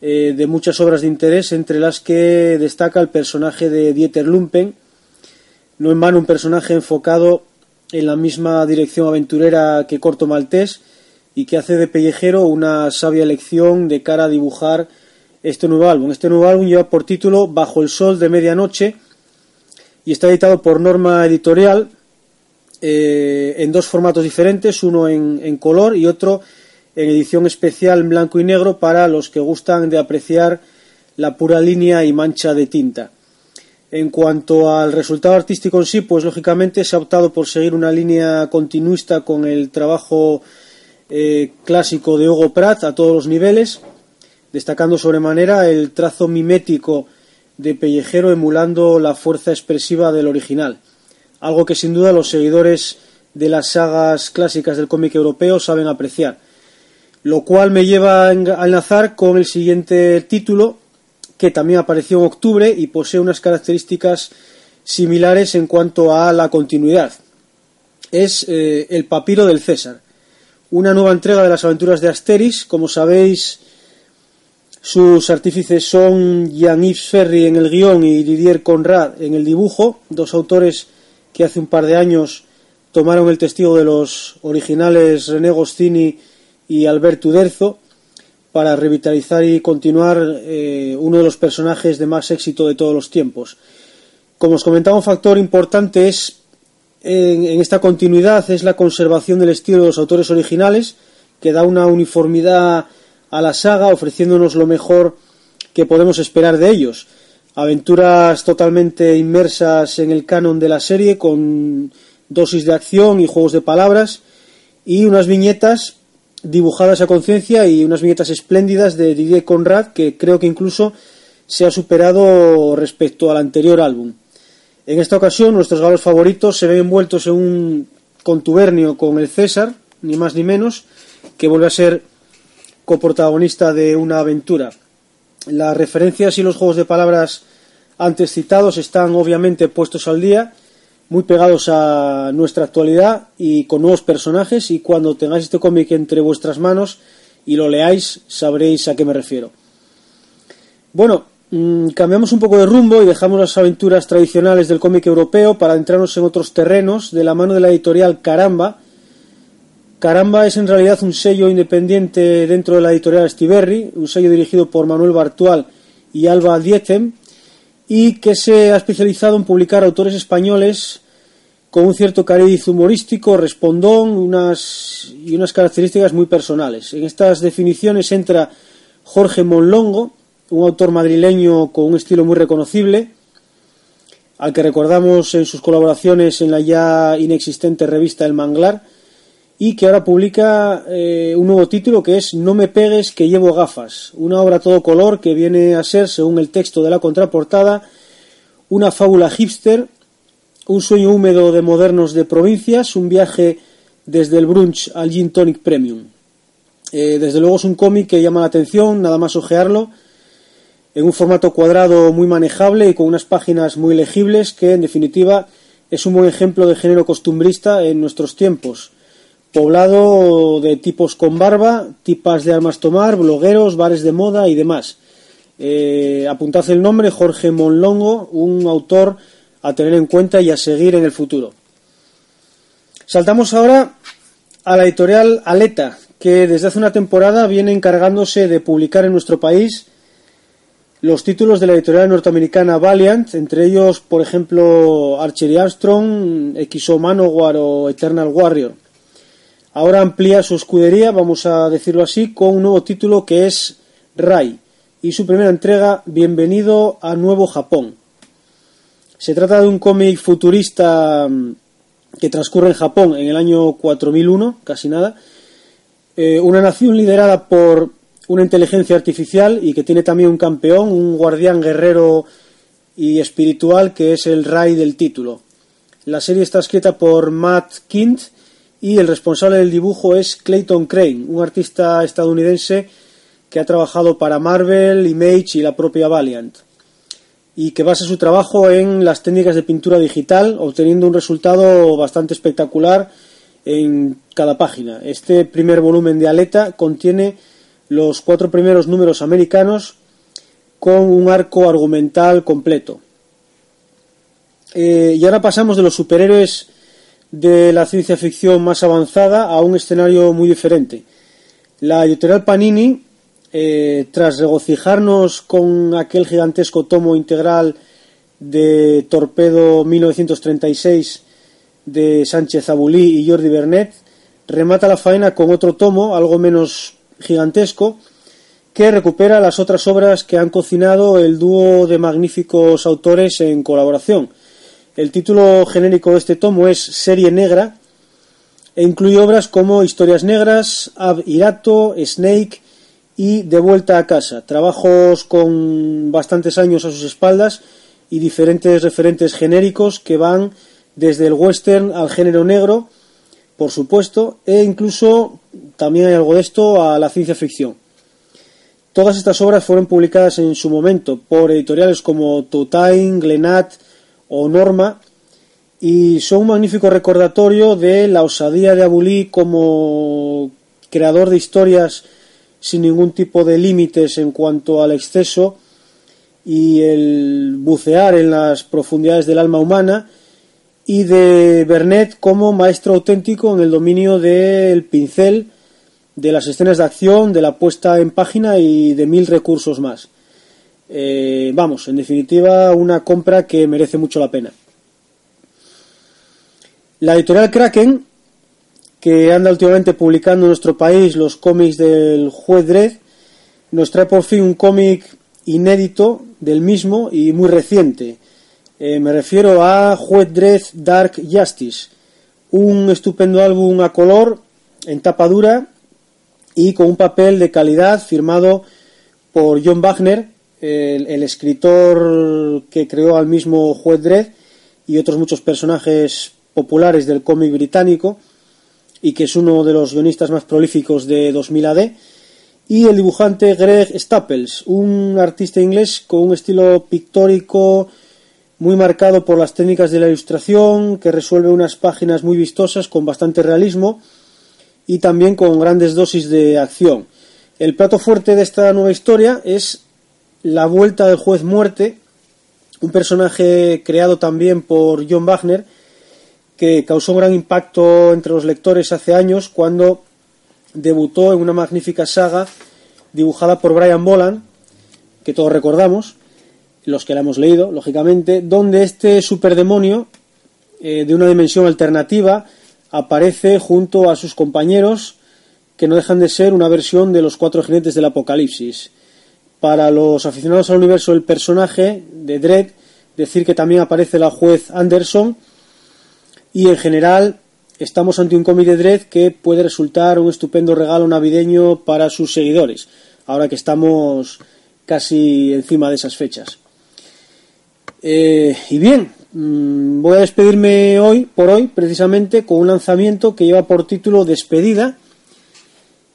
eh, de muchas obras de interés, entre las que destaca el personaje de Dieter Lumpen, no en vano un personaje enfocado en la misma dirección aventurera que Corto Maltés y que hace de Pellejero una sabia elección de cara a dibujar este nuevo álbum. Este nuevo álbum lleva por título Bajo el Sol de Medianoche y está editado por Norma Editorial eh, en dos formatos diferentes, uno en, en color y otro en edición especial en blanco y negro para los que gustan de apreciar la pura línea y mancha de tinta. En cuanto al resultado artístico en sí, pues lógicamente se ha optado por seguir una línea continuista con el trabajo eh, clásico de Hugo Pratt a todos los niveles, destacando sobremanera el trazo mimético de Pellejero emulando la fuerza expresiva del original, algo que sin duda los seguidores de las sagas clásicas del cómic europeo saben apreciar. Lo cual me lleva a enlazar con el siguiente título, que también apareció en octubre y posee unas características similares en cuanto a la continuidad. Es eh, El Papiro del César, una nueva entrega de las aventuras de Asteris. Como sabéis, sus artífices son Jean-Yves Ferry en el guion y Didier Conrad en el dibujo, dos autores que hace un par de años tomaron el testigo de los originales René Goscini y Alberto Uderzo para revitalizar y continuar eh, uno de los personajes de más éxito de todos los tiempos. Como os comentaba, un factor importante es en, en, esta continuidad es la conservación del estilo de los autores originales, que da una uniformidad a la saga, ofreciéndonos lo mejor que podemos esperar de ellos. Aventuras totalmente inmersas en el canon de la serie, con dosis de acción y juegos de palabras, y unas viñetas dibujadas a conciencia y unas viñetas espléndidas de Didier Conrad, que creo que incluso se ha superado respecto al anterior álbum. En esta ocasión, nuestros galos favoritos se ven envueltos en un contubernio con el César, ni más ni menos, que vuelve a ser coprotagonista de una aventura. Las referencias y los juegos de palabras antes citados están obviamente puestos al día, muy pegados a nuestra actualidad y con nuevos personajes y cuando tengáis este cómic entre vuestras manos y lo leáis sabréis a qué me refiero. Bueno, mmm, cambiamos un poco de rumbo y dejamos las aventuras tradicionales del cómic europeo para entrarnos en otros terrenos de la mano de la editorial Caramba, Caramba es en realidad un sello independiente dentro de la editorial Stiberri, un sello dirigido por Manuel Bartual y Alba Dietem, y que se ha especializado en publicar autores españoles con un cierto cariz humorístico, respondón unas, y unas características muy personales. En estas definiciones entra Jorge Monlongo, un autor madrileño con un estilo muy reconocible, al que recordamos en sus colaboraciones en la ya inexistente revista El Manglar, y que ahora publica eh, un nuevo título que es No me pegues que llevo gafas, una obra todo color que viene a ser, según el texto de la contraportada, una fábula hipster, un sueño húmedo de modernos de provincias, un viaje desde el brunch al gin tonic premium. Eh, desde luego es un cómic que llama la atención, nada más ojearlo, en un formato cuadrado muy manejable y con unas páginas muy legibles que, en definitiva, es un buen ejemplo de género costumbrista en nuestros tiempos poblado de tipos con barba, tipas de armas tomar, blogueros, bares de moda y demás. Eh, apuntad el nombre, Jorge Monlongo, un autor a tener en cuenta y a seguir en el futuro. Saltamos ahora a la editorial Aleta, que desde hace una temporada viene encargándose de publicar en nuestro país los títulos de la editorial norteamericana Valiant, entre ellos, por ejemplo, Archery Armstrong, XO Manowar o Eternal Warrior. Ahora amplía su escudería, vamos a decirlo así, con un nuevo título que es Rai y su primera entrega Bienvenido a Nuevo Japón. Se trata de un cómic futurista mm, que transcurre en Japón en el año 4001, casi nada. Eh, una nación liderada por una inteligencia artificial y que tiene también un campeón, un guardián guerrero y espiritual que es el Rai del título. La serie está escrita por Matt Kint y el responsable del dibujo es Clayton Crane, un artista estadounidense que ha trabajado para Marvel, Image y la propia Valiant y que basa su trabajo en las técnicas de pintura digital, obteniendo un resultado bastante espectacular en cada página. Este primer volumen de Aleta contiene los cuatro primeros números americanos con un arco argumental completo. Eh, y ahora pasamos de los superhéroes de la ciencia ficción más avanzada a un escenario muy diferente. La editorial Panini, eh, tras regocijarnos con aquel gigantesco tomo integral de Torpedo 1936 de Sánchez Abulí y Jordi Bernet, remata la faena con otro tomo, algo menos gigantesco, que recupera las otras obras que han cocinado el dúo de magníficos autores en colaboración. El título genérico de este tomo es Serie Negra e incluye obras como Historias Negras, Ab Irato, Snake y De Vuelta a Casa, trabajos con bastantes años a sus espaldas y diferentes referentes genéricos que van desde el western al género negro, por supuesto, e incluso también hay algo de esto a la ciencia ficción. Todas estas obras fueron publicadas en su momento por editoriales como Totain, Glenat o Norma y son un magnífico recordatorio de la osadía de Abulí como creador de historias sin ningún tipo de límites en cuanto al exceso y el bucear en las profundidades del alma humana y de Bernet como maestro auténtico en el dominio del pincel, de las escenas de acción, de la puesta en página y de mil recursos más. Eh, vamos, en definitiva, una compra que merece mucho la pena. La editorial Kraken, que anda últimamente publicando en nuestro país los cómics del juez nos trae por fin un cómic inédito del mismo y muy reciente. Eh, me refiero a Juez Dark Justice, un estupendo álbum a color en tapa dura y con un papel de calidad firmado por John Wagner, el, escritor que creó al mismo Juez Dredd y otros muchos personajes populares del cómic británico y que es uno de los guionistas más prolíficos de 2000 AD y el dibujante Greg Staples, un artista inglés con un estilo pictórico muy marcado por las técnicas de la ilustración, que resuelve unas páginas muy vistosas con bastante realismo y también con grandes dosis de acción. El plato fuerte de esta nueva historia es la vuelta del juez muerte, un personaje creado también por John Wagner, que causó un gran impacto entre los lectores hace años cuando debutó en una magnífica saga dibujada por Brian Boland, que todos recordamos, los que la hemos leído, lógicamente, donde este superdemonio eh, de una dimensión alternativa aparece junto a sus compañeros, que no dejan de ser una versión de los cuatro jinetes del apocalipsis. Para los aficionados al universo del personaje de Dredd, decir que también aparece la juez Anderson, y en general estamos ante un cómic de Dredd que puede resultar un estupendo regalo navideño para sus seguidores, ahora que estamos casi encima de esas fechas. Eh, y bien, mm, voy a despedirme hoy, por hoy, precisamente con un lanzamiento que lleva por título Despedida,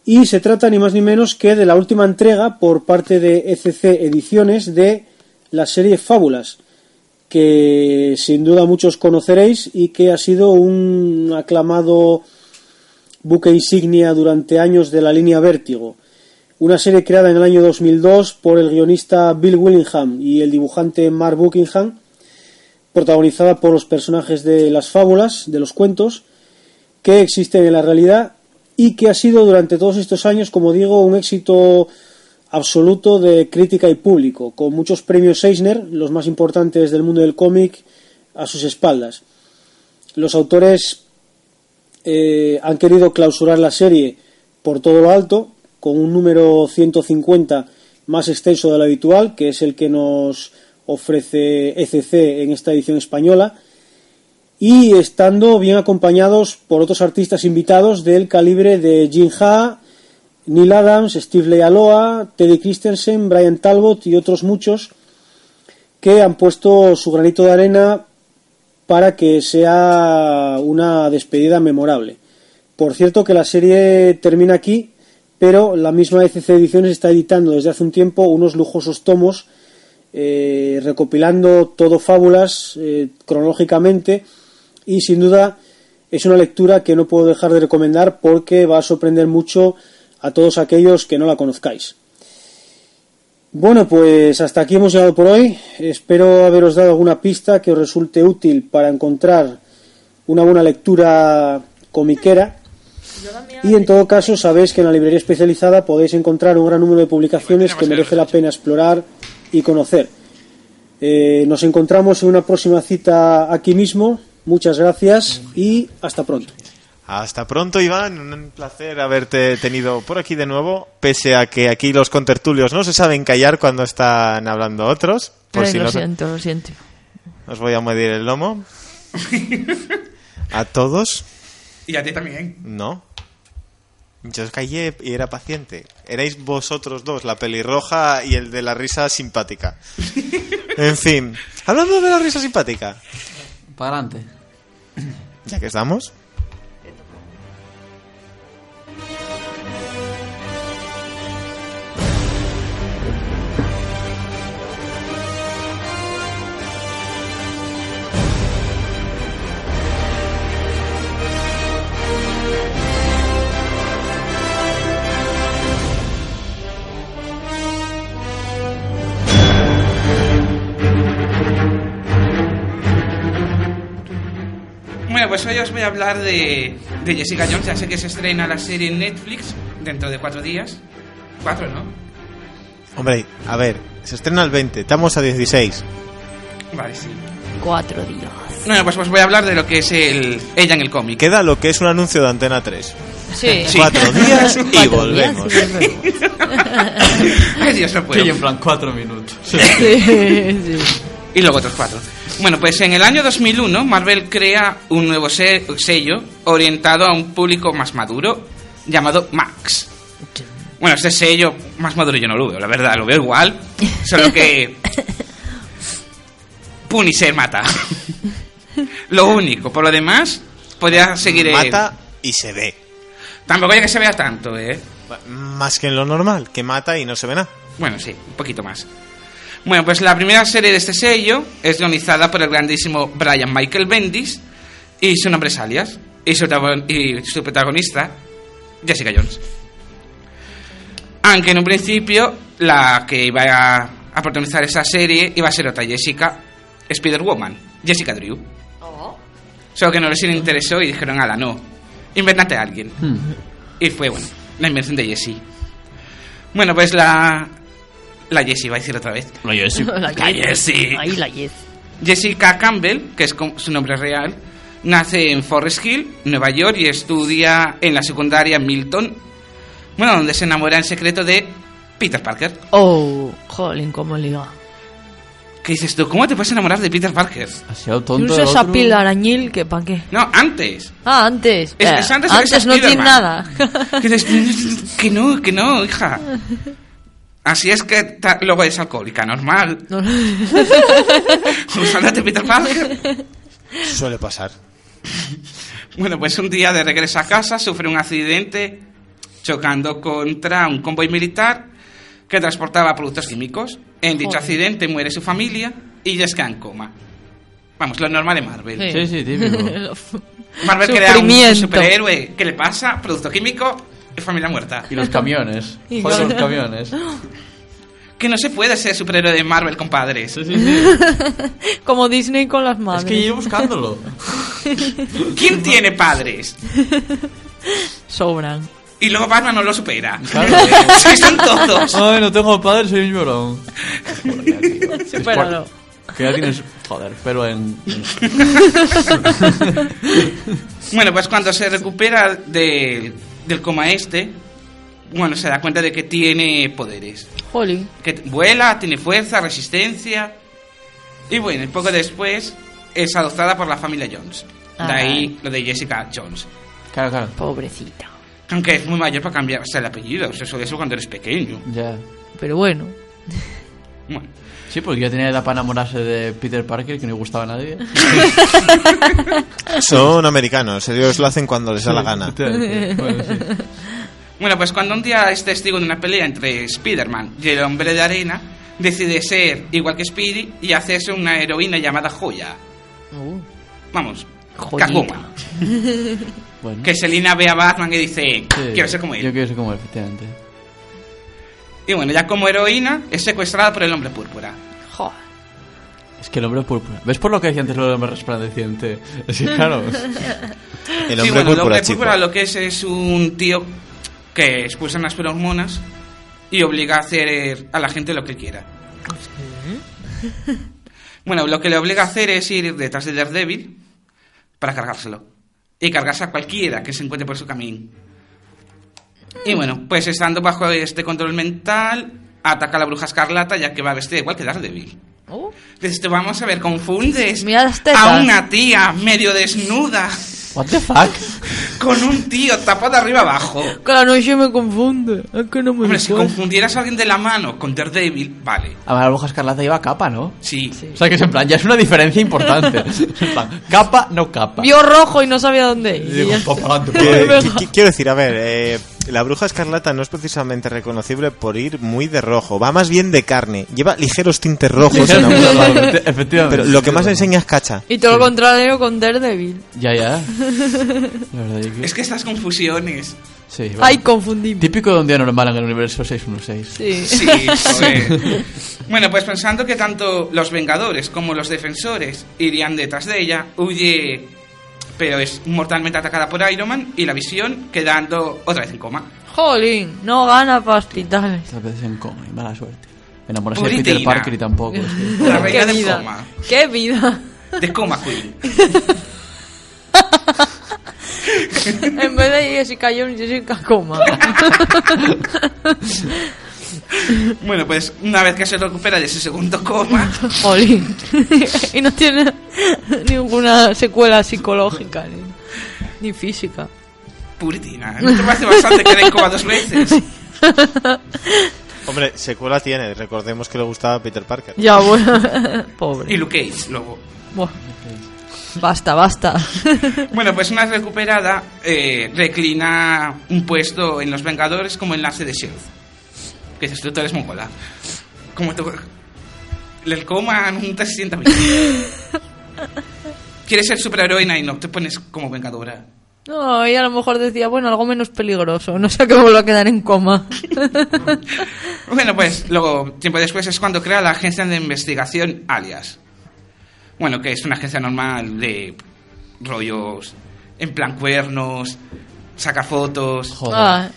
y se trata ni más ni menos que de la última entrega por parte de ECC Ediciones de la serie Fábulas que sin duda muchos conoceréis y que ha sido un aclamado buque insignia durante años de la línea Vértigo. Una serie creada en el año 2002 por el guionista Bill Willingham y el dibujante Mark Buckingham, protagonizada por los personajes de las fábulas, de los cuentos, que existen en la realidad y que ha sido durante todos estos años, como digo, un éxito absoluto de crítica y público, con muchos premios Eisner, los más importantes del mundo del cómic, a sus espaldas. Los autores eh, han querido clausurar la serie por todo lo alto, con un número 150 más extenso de lo habitual, que es el que nos ofrece ECC en esta edición española, y estando bien acompañados por otros artistas invitados del calibre de Jin Ha, Neil Adams, Steve Lealoa, Teddy Christensen, Brian Talbot y otros muchos que han puesto su granito de arena para que sea una despedida memorable. Por cierto que la serie termina aquí, pero la misma ECC Ediciones está editando desde hace un tiempo unos lujosos tomos eh, recopilando todo fábulas eh, cronológicamente y sin duda es una lectura que no puedo dejar de recomendar porque va a sorprender mucho a todos aquellos que no la conozcáis. Bueno, pues hasta aquí hemos llegado por hoy. Espero haberos dado alguna pista que os resulte útil para encontrar una buena lectura comiquera. Y en todo caso, sabéis que en la librería especializada podéis encontrar un gran número de publicaciones que merece la pena explorar y conocer. Eh, nos encontramos en una próxima cita aquí mismo. Muchas gracias y hasta pronto. Hasta pronto, Iván. Un placer haberte tenido por aquí de nuevo. Pese a que aquí los contertulios no se saben callar cuando están hablando otros. Por Ay, si lo no- siento, lo siento. Os voy a medir el lomo. A todos, Y a ti también. no. Yo os callé y era paciente. Erais vosotros dos, la pelirroja y el de la risa simpática. [laughs] En fin, hablando de la risa simpática, Para adelante. ya que estamos. Bueno, pues hoy os voy a hablar de, de Jessica Jones. Ya sé que se estrena la serie en Netflix dentro de cuatro días. Cuatro, ¿no? Hombre, a ver, se estrena el 20, estamos a 16. Vale, sí. Cuatro días. Bueno, pues os voy a hablar de lo que es el, ella en el cómic. Queda lo que es un anuncio de Antena 3. Sí. [laughs] Cuatro días y Cuatro volvemos. días y. [laughs] Ay, Dios, no puedo. Sí, en plan cuatro minutos. Sí, sí. [laughs] Y luego otros cuatro. Bueno, pues en el año 2001 Marvel crea un nuevo se- sello orientado a un público más maduro llamado Max. Bueno, este sello más maduro yo no lo veo, la verdad, lo veo igual, solo que [laughs] Punisher mata. [laughs] lo único, por lo demás, podría seguir el- Mata y se ve. Tampoco ya que se vea tanto, ¿eh? Más que en lo normal, que mata y no se ve nada. Bueno, sí, un poquito más. Bueno, pues la primera serie de este sello es guionizada por el grandísimo Brian Michael Bendis y su nombre es Alias y su, protagon- y su protagonista Jessica Jones. Aunque en un principio la que iba a, a protagonizar esa serie iba a ser otra Jessica, Spider-Woman, Jessica Drew. Solo que no les interesó y dijeron, ala, no, invéntate a alguien. Y fue, bueno, la invención de Jessie. Bueno, pues la... La Jessie, va a decir otra vez. Yo sí. [laughs] La La Jessie. Ahí la. Jessica Campbell, que es su nombre real, nace en Forest Hill, Nueva York, y estudia en la secundaria Milton, bueno, donde se enamora en secreto de Peter Parker. Oh, jolín, cómo liga. ¿Qué dices tú? ¿Cómo te puedes enamorar de Peter Parker? Ha sido tonto. el esa pila arañil que pa' qué. No, antes. Ah, antes. Es- es antes sea no tiene nada. Que [laughs] que no, que no, hija. [laughs] Así es que luego es alcohólica, normal. No. Usándote Peter Parker. Suele pasar. Bueno, pues un día de regreso a casa sufre un accidente chocando contra un convoy militar que transportaba productos químicos. En dicho Joder. accidente muere su familia y ella queda en coma. Vamos, lo normal en Marvel. Sí, sí, típico. [laughs] Marvel crea un superhéroe. ¿Qué le pasa? Producto químico familia muerta. Y los camiones. Y Joder, los [laughs] camiones. Que no se puede ser superhéroe de Marvel con padres. Sí, sí, sí. [laughs] Como Disney con las madres. Es que yo buscándolo. [laughs] ¿Quién tiene padres? Sobran. Y luego Batman no lo supera. Claro. Sí, son todos. Ay, no tengo padre, soy un llorón. Supéralo. Que ya tienes. Joder, pero en. Bueno, pues cuando se recupera de- del coma este, bueno, se da cuenta de que tiene poderes. Jolín. Que vuela, tiene fuerza, resistencia. Y bueno, y poco después es adoptada por la familia Jones. De Ah. ahí lo de Jessica Jones. Claro, claro. Pobrecita. Aunque es muy mayor para cambiarse el apellido. Eso de eso cuando eres pequeño. Ya. Pero bueno. Bueno, Sí, porque ya tenía edad para enamorarse de Peter Parker, que no le gustaba a nadie. [laughs] Son americanos, ellos lo hacen cuando les da la gana. Bueno, sí. Bueno, pues cuando un día es testigo de una pelea entre Spider-Man y el hombre de arena, decide ser igual que Speedy y hacerse una heroína llamada Joya. Uh, Vamos, Joyita. [laughs] Bueno. Que Selina ve a Batman y dice, Sí, quiero ser como él. Yo quiero ser como él, efectivamente. Y bueno, ya como heroína es secuestrada por el hombre púrpura. joder. Es que el hombre púrpura. ¿Ves por lo que decía antes lo del hombre resplandeciente? [laughs] Sí, claro. [laughs] El Sí, hombre bueno, el púrpura, hombre chico. púrpura lo que es es un tío que expulsa unas feromonas y obliga a hacer a la gente lo que quiera. Bueno, lo que le obliga a hacer es ir detrás de Daredevil para cargárselo. y cargarse a cualquiera que se encuentre por su camino. Y bueno, pues estando bajo este control mental, ataca a la bruja escarlata ya que va vestida igual que Daredevil. Oh. Dices, te vamos a ver, confundes Mira las tetas. a una tía medio desnuda What the fuck? [laughs] con un tío tapado de arriba abajo. Cada noche me confunde. Es que no me Hombre, si confundieras a alguien de la mano con Daredevil, vale. A la bruja escarlata lleva capa, ¿no? Sí. O sea que es en plan, ya es una diferencia importante. [laughs] En plan, capa, no capa. Vio rojo y no sabía dónde ir. Y Y digo, ya "Pa' está. pa'lante, pa' Que- pa'lante". qui- qui- quiero decir, a ver, eh, la bruja escarlata no es precisamente reconocible por ir muy de rojo, va más bien de carne, lleva ligeros tintes rojos en. [laughs] Efectivamente. Pero lo que más enseña es cacha. Y todo lo contrario con Daredevil. Ya, ya. [laughs] La verdad es que... Es que estas confusiones. Sí, bueno. Ay, confundí. Típico de un día normal en el universo 616. Sí. Sí, [laughs] joder. Bueno, pues pensando que tanto los Vengadores como los Defensores irían detrás de ella, huye, pero es mortalmente atacada por Iron Man y la visión quedando otra vez en coma. Jolín, no gana para hospitales. Tres veces en coma y mala suerte. Enamorarse de Peter. Parker y tampoco. es que- La reina Qué del vida. coma. Qué vida. De coma Queen. [laughs] En vez de Jessica Jones, Jessica Coma. [laughs] [laughs] Bueno, pues una vez que se recupera de ese segundo coma, [laughs] Jolín. [laughs] y no tiene ninguna secuela psicológica ni, ni física. Puritina. ¿No te parece bastante que en coma dos veces? Hombre, secuela tiene, recordemos que le gustaba a Peter Parker. Ya, bueno. Y Pobre. Luke Cage, luego. Buah. Basta, basta. Bueno, pues una recuperada, eh, reclina un puesto en Los Vengadores como enlace de S.H.I.E.L.D. Que dices, tú, tú eres mongola. Como tú... El coma no te sienta bien. Quieres ser superheroína y no te pones como vengadora. No, y a lo mejor decía, bueno, algo menos peligroso. No sé qué me vuelvo a quedar en coma. [laughs] Bueno, pues luego, tiempo después es cuando crea la agencia de investigación Alias. Bueno, que es una agencia normal de rollos en plan cuernos, saca fotos. Joder. Ah,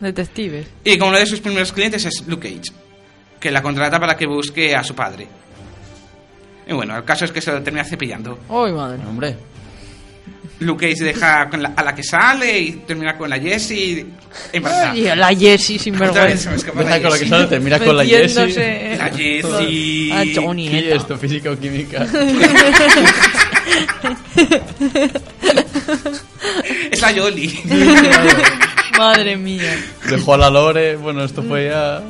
detectives. Y como uno de sus primeros clientes es Luke Cage, que la contrata para que busque a su padre. Y bueno, el caso es que se lo termina cepillando. Uy, madre. Hombre. Luke Cage deja con la- a la que sale y termina con la Jessie embarazada. Ay, la Jessie sin vergüenza. Deja con la que Jessie. sale, termina con la Jessie. La Jessie. A Johnny. ¿Qué es esto? ¿Física o química? [laughs] Es la Yoli. [laughs] Madre mía. Dejó a la Lore. Bueno, esto fue ya.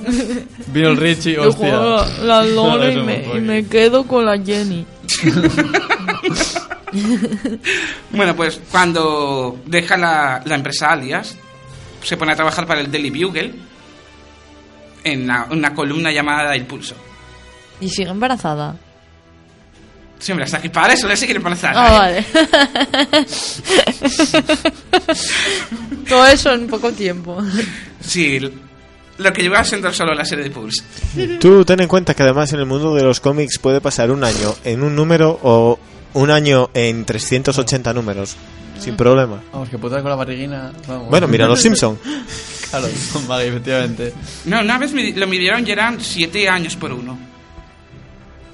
Vino el Richie, Yo hostia. la [laughs] Lore y me, fue. y me quedo con la Jenny. [laughs] bueno, pues cuando deja la, la empresa Alias, se pone a trabajar para el Daily Bugle en la- una columna llamada El Pulso. Y sigue embarazada. Siempre hasta aquí para eso le siguen embarazada. Ah, vale. [laughs] Todo eso en poco tiempo. Sí, lo que lleva siendo solo la serie de Pulse. Tú ten en cuenta que además en el mundo de los cómics puede pasar un año en un número o un año en 380 números, sin problema. Vamos, que puta con la barriguina. Vamos. Bueno, mira los Simpson. [laughs] Claro, vale, efectivamente. No, una vez lo midieron y eran siete años por uno.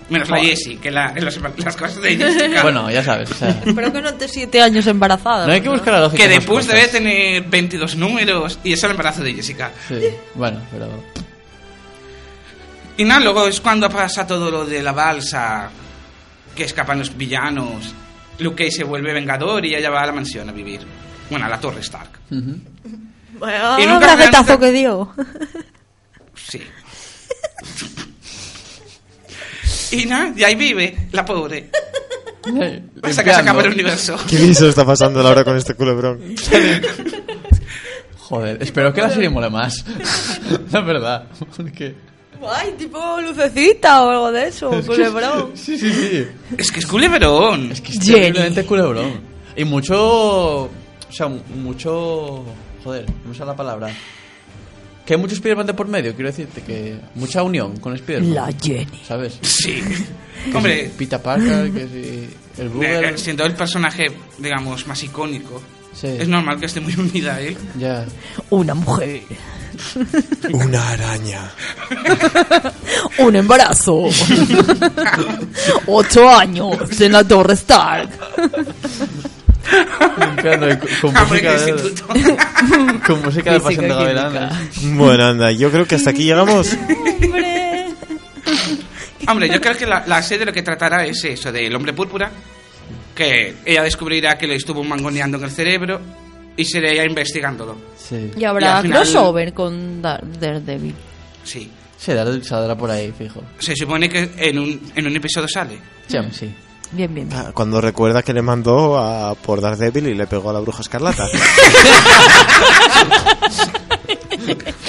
Menos la. Jessie, que la, los- las cosas de Jessica. [laughs] Bueno, ya sabes. O sea, Espero que no te siete años embarazada. no hay que buscar la lógica. que de las debe tener 22 números y es el embarazo de Jessica. Sí, bueno, pero. Y nada, luego es cuando pasa todo lo de la balsa, que escapan los villanos. Luke Cage se vuelve vengador y ella va a la mansión a vivir. Bueno, a la Torre Stark. Ujú. Bueno, Y un realmente- que dio. Sí. [laughs] y nada, y ahí vive, la pobre. [laughs] Pasa que se acaba el universo. [laughs] ¿Qué viso está pasando ahora con este culebrón? Joder, espero que la serie mole más. [laughs] La verdad. Porque. Ay, tipo lucecita o algo de eso, culebrón. Sí, sí, sí. Es que es culebrón. Es que es terriblemente culebrón. Y mucho. O sea, mucho. Joder, no sé la palabra. Que hay mucho Spider-Man de por medio, quiero decirte. Que mucha unión con Spider-Man. La Jenny. ¿Sabes? Sí. Que Hombre, si Peter Parker, que si. El eh, Google. eh, siendo el personaje, digamos, más icónico, Sí. es normal que esté muy unida a él. Ya. Una mujer. Una araña. [laughs] Un embarazo. [laughs] Ocho años en la Torre Stark. Limpiando y con, música de de, [laughs] con música de Pasión de Gavilanes. Bueno, anda, yo creo que hasta aquí llegamos. Hombre. Hombre, yo creo que la, la serie lo que tratará es eso, del hombre púrpura, que ella descubrirá que le estuvo mangoneando en el cerebro y se irá investigándolo. Sí. Y habrá Y al final- crossover con Dar- Daredevil. Sí. Sí, Daredevil saldrá por ahí, fijo. Se supone que en un, en un episodio sale. Sí, sí. Bien, bien. Ah, Cuando recuerda que le mandó a por Daredevil y le pegó a la bruja escarlata. [laughs]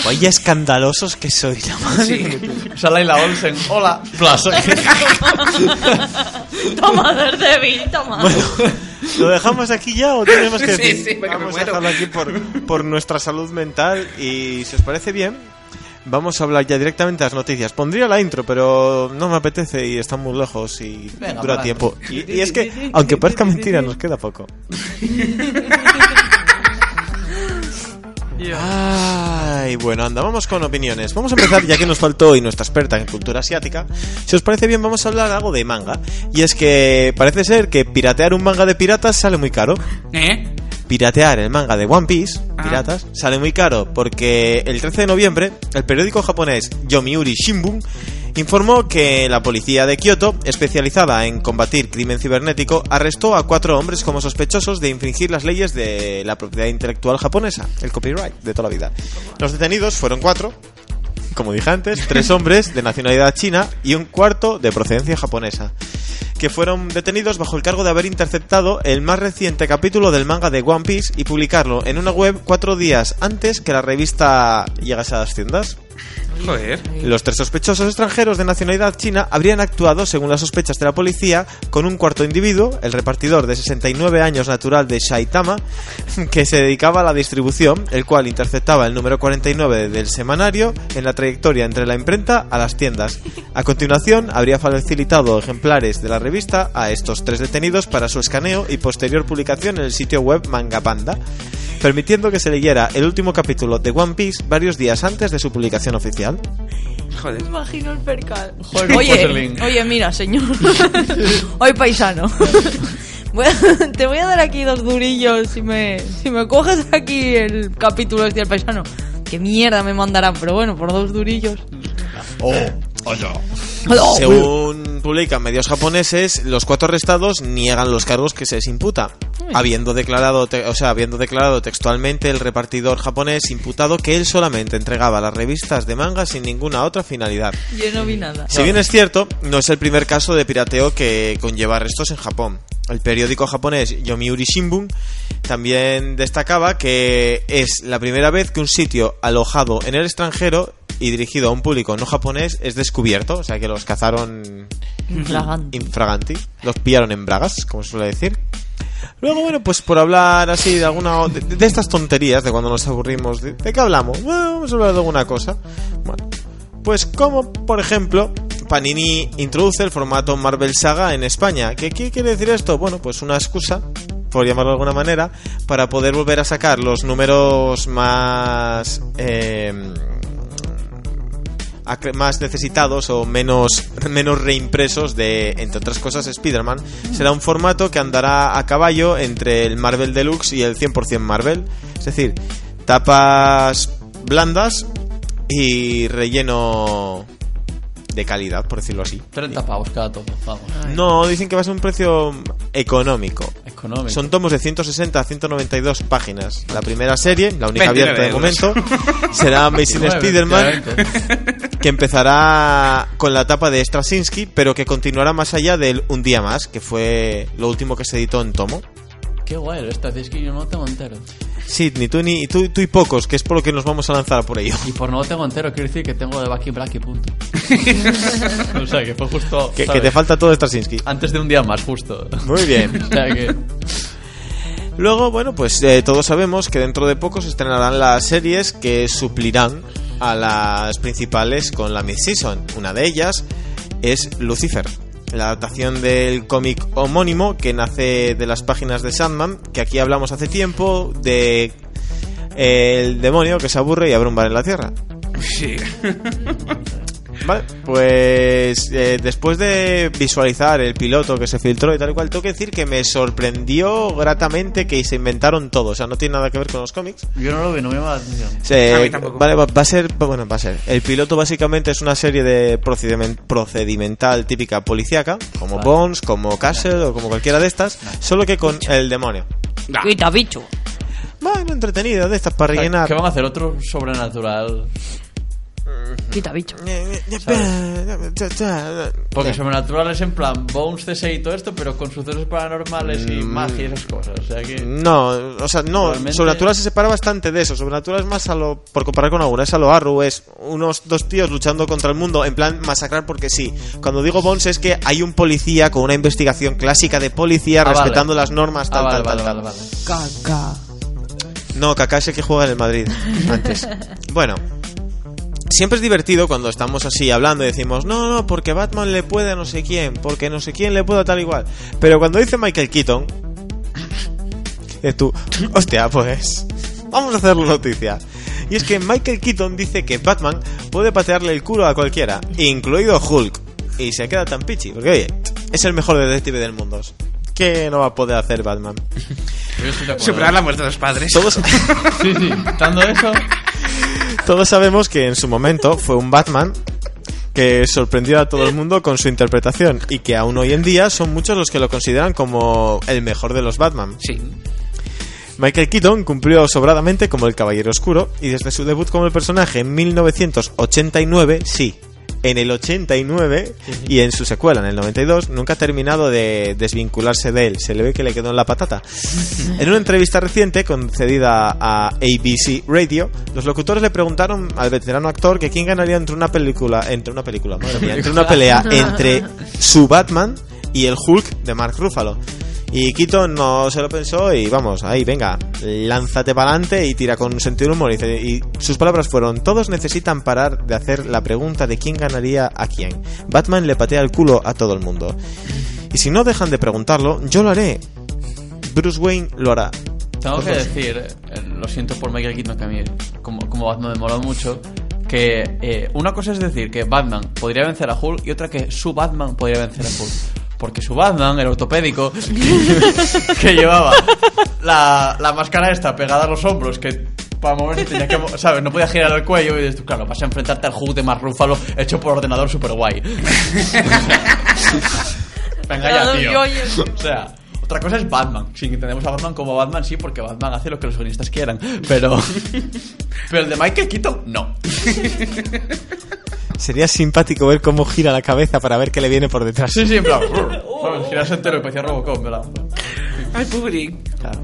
Vaya escandalosos que soy, la madre. Sí. Sale la Olsen. Hola. Plaza. [laughs] Toma, Daredevil, toma. Bueno, ¿lo dejamos aquí ya o tenemos que Sí, Vamos a dejarlo aquí por, por nuestra salud mental y si os parece bien, vamos a hablar ya directamente de las noticias. Pondría la intro, pero no me apetece y está muy lejos y Venga, dura para tiempo. Y, y es que, aunque parezca mentira, nos queda poco. [laughs] Ay, bueno, anda, vamos con opiniones. Vamos a empezar, ya que nos faltó hoy nuestra experta en cultura asiática. Si os parece bien, vamos a hablar algo de manga. Y es que parece ser que piratear un manga de piratas sale muy caro. ¿Eh? Piratear el manga de One Piece, Ah. piratas, sale muy caro porque el 13 de noviembre el periódico japonés Yomiuri Shimbun informó que la policía de Kioto, especializada en combatir crimen cibernético, arrestó a cuatro hombres como sospechosos de infringir las leyes de la propiedad intelectual japonesa, el copyright de toda la vida. Los detenidos fueron cuatro, como dije antes, tres hombres de nacionalidad china y un cuarto de procedencia japonesa, que fueron detenidos bajo el cargo de haber interceptado el más reciente capítulo del manga de One Piece y publicarlo en una web cuatro días antes que la revista llegase a las tiendas. Los tres sospechosos extranjeros de nacionalidad china habrían actuado, según las sospechas de la policía, con un cuarto individuo, el repartidor de 69 años natural de Saitama, que se dedicaba a la distribución, el cual interceptaba el número 49 del semanario en la trayectoria entre la imprenta a las tiendas. A continuación, habría facilitado ejemplares de la revista a estos tres detenidos para su escaneo y posterior publicación en el sitio web Mangapanda permitiendo que se leyera el último capítulo de One Piece varios días antes de su publicación oficial. Joder. Me imagino el percal. Joder, oye, Porcelain. oye, mira, señor. [laughs] Hoy paisano. [laughs] Voy a- te voy a dar aquí dos durillos si me, si me coges aquí el capítulo este del paisano. Qué mierda me mandarán, pero bueno, por dos durillos. Oh, oh, no. Oh, Según publican medios japoneses, los cuatro arrestados niegan los cargos que se les imputa, habiendo declarado, o sea, habiendo declarado textualmente el repartidor japonés imputado que él solamente entregaba las revistas de manga sin ninguna otra finalidad. Yo no vi nada. Si bien es cierto, no es el primer caso de pirateo que conlleva arrestos en Japón. El periódico japonés Yomiuri Shimbun también destacaba que es la primera vez que un sitio alojado en el extranjero y dirigido a un público no japonés es descubierto, o sea que los cazaron infraganti, los pillaron en bragas, como se suele decir. Luego, bueno, pues por hablar así de alguna de, de estas tonterías de cuando nos aburrimos, ¿de, de qué hablamos? Bueno, vamos a hablar de alguna cosa. Bueno, pues como, por ejemplo, Panini introduce el formato Marvel Saga en España. ¿Qué, qué quiere decir esto? Bueno, pues una excusa, por llamarlo de alguna manera, para poder volver a sacar los números más... eh, más necesitados o menos, [laughs] menos reimpresos de, entre otras cosas, Spider-Man. Será un formato que andará a caballo entre el Marvel Deluxe y el 100% Marvel. Es decir, tapas blandas y relleno de calidad, por decirlo así. 30 pavos cada tomo, vamos. No, dicen que va a ser un precio económico. Económico. Son tomos de 160 a 192 páginas. La primera serie, la única 29 abierta de momento, será Amazing 29, Spider-Man. Que empezará con la etapa de Straczynski, pero que continuará más allá del Un día más, que fue lo último que se editó en tomo. Qué guay, esta es que yo no lo tengo entero. Sí, ni tú ni tú, tú y pocos, que es por lo que nos vamos a lanzar por ello. Y por no lo tengo entero, quiero decir que tengo de Bucky Black y punto. [laughs] o sea, que fue justo. Que, te falta todo Straczynski. Antes de un día más, justo. Muy bien. [laughs] o sea que. Luego, bueno, pues eh, todos sabemos que dentro de poco se estrenarán las series que suplirán a las principales con la mid-season. Una de ellas es Lucifer, la adaptación del cómic homónimo que nace de las páginas de Sandman, que aquí hablamos hace tiempo de eh, el demonio que se aburre y abre un bar en la tierra. Sí. [laughs] Vale, pues eh, después de visualizar el piloto que se filtró y tal y cual, tengo que decir que me sorprendió gratamente que se inventaron todo. O sea, no tiene nada que ver con los cómics. Yo no lo vi, no me llama la atención. Se- A mí tampoco. vale, va, va a ser, bueno, va a ser. El piloto básicamente es una serie de procedimen- procedimental típica policíaca, como Vale. Bones, como Castle o como cualquiera de estas, solo que con el demonio. Quita bicho. Bueno, entretenido, de estas para rellenar. ¿Qué van a hacer? ¿Otro sobrenatural? Quita bicho. Porque sobrenatural es en plan Bones, CSI y todo esto, pero con sucesos paranormales y Mm. magia y esas cosas. O sea que... No, o sea, no, Realmente- Sobrenatural se separa bastante de eso. Sobrenatural es más a lo, por comparar con alguna, es a lo Arrow, es unos dos tíos luchando contra el mundo, en plan masacrar porque sí. Cuando digo Bones es que hay un policía con una investigación clásica de policía Ah, vale. respetando las normas, tal, Ah, vale, tal, vale, tal, vale, tal. vale. Caca. No, Kaká es el que juega en el Madrid [laughs] antes. Bueno, siempre es divertido cuando estamos así hablando y decimos, no, no, porque Batman le puede a no sé quién, porque no sé quién le puede a tal igual. Pero cuando dice Michael Keaton, [laughs] es tú, hostia, pues vamos a hacerlo noticia. Y es que Michael Keaton dice que Batman puede patearle el culo a cualquiera, incluido Hulk. Y se queda tan pichi, porque oye, es el mejor detective del mundo. ¿Qué no va a poder hacer Batman? Superar la muerte de los padres. Todos, Sí, sí. Dando eso... Todos sabemos que en su momento fue un Batman que sorprendió a todo el mundo con su interpretación y que aún hoy en día son muchos los que lo consideran como el mejor de los Batman. Sí. Michael Keaton cumplió sobradamente como el Caballero Oscuro y desde su debut como el personaje en 1989, sí, en el 89 y en su secuela en el 92 nunca ha terminado de desvincularse de él, se le ve que le quedó en la patata. [laughs] En una entrevista reciente concedida a ABC Radio, los locutores le preguntaron al veterano actor que quién ganaría entre una película, entre una película, madre mía, entre una pelea [laughs] entre su Batman y el Hulk de Mark Ruffalo. Y Keaton no se lo pensó y vamos, ahí, venga, lánzate para adelante y tira con sentido humor. Y, dice- y sus palabras fueron, todos necesitan parar de hacer la pregunta de quién ganaría a quién. Batman le patea el culo a todo el mundo. Y si no dejan de preguntarlo, yo lo haré. Bruce Wayne lo hará. Tengo que decir, eh, lo siento por Michael Keaton, que a mí como, como Batman me mola mucho, que eh, una cosa es decir que Batman podría vencer a Hulk y otra que su Batman podría vencer a Hulk. Porque su Batman, el ortopédico, que, [laughs] que llevaba la, la máscara esta pegada a los hombros, que para moverse tenía que, ¿sabes? No podía girar el cuello y dices, claro, vas a enfrentarte al de Mark Ruffalo hecho por ordenador super guay. [laughs] Venga ya, tío. O sea, otra cosa es Batman. Si entendemos a Batman como Batman, sí, porque Batman hace lo que los guionistas quieran. Pero. [laughs] Pero el de Michael Keaton, no. Sería simpático ver cómo gira la cabeza para ver qué le viene por detrás. Sí, sí, en plan. [laughs] ¿Sabes? Girarse entero y parecía Robocop, ¿verdad? Ay, pobre. Claro.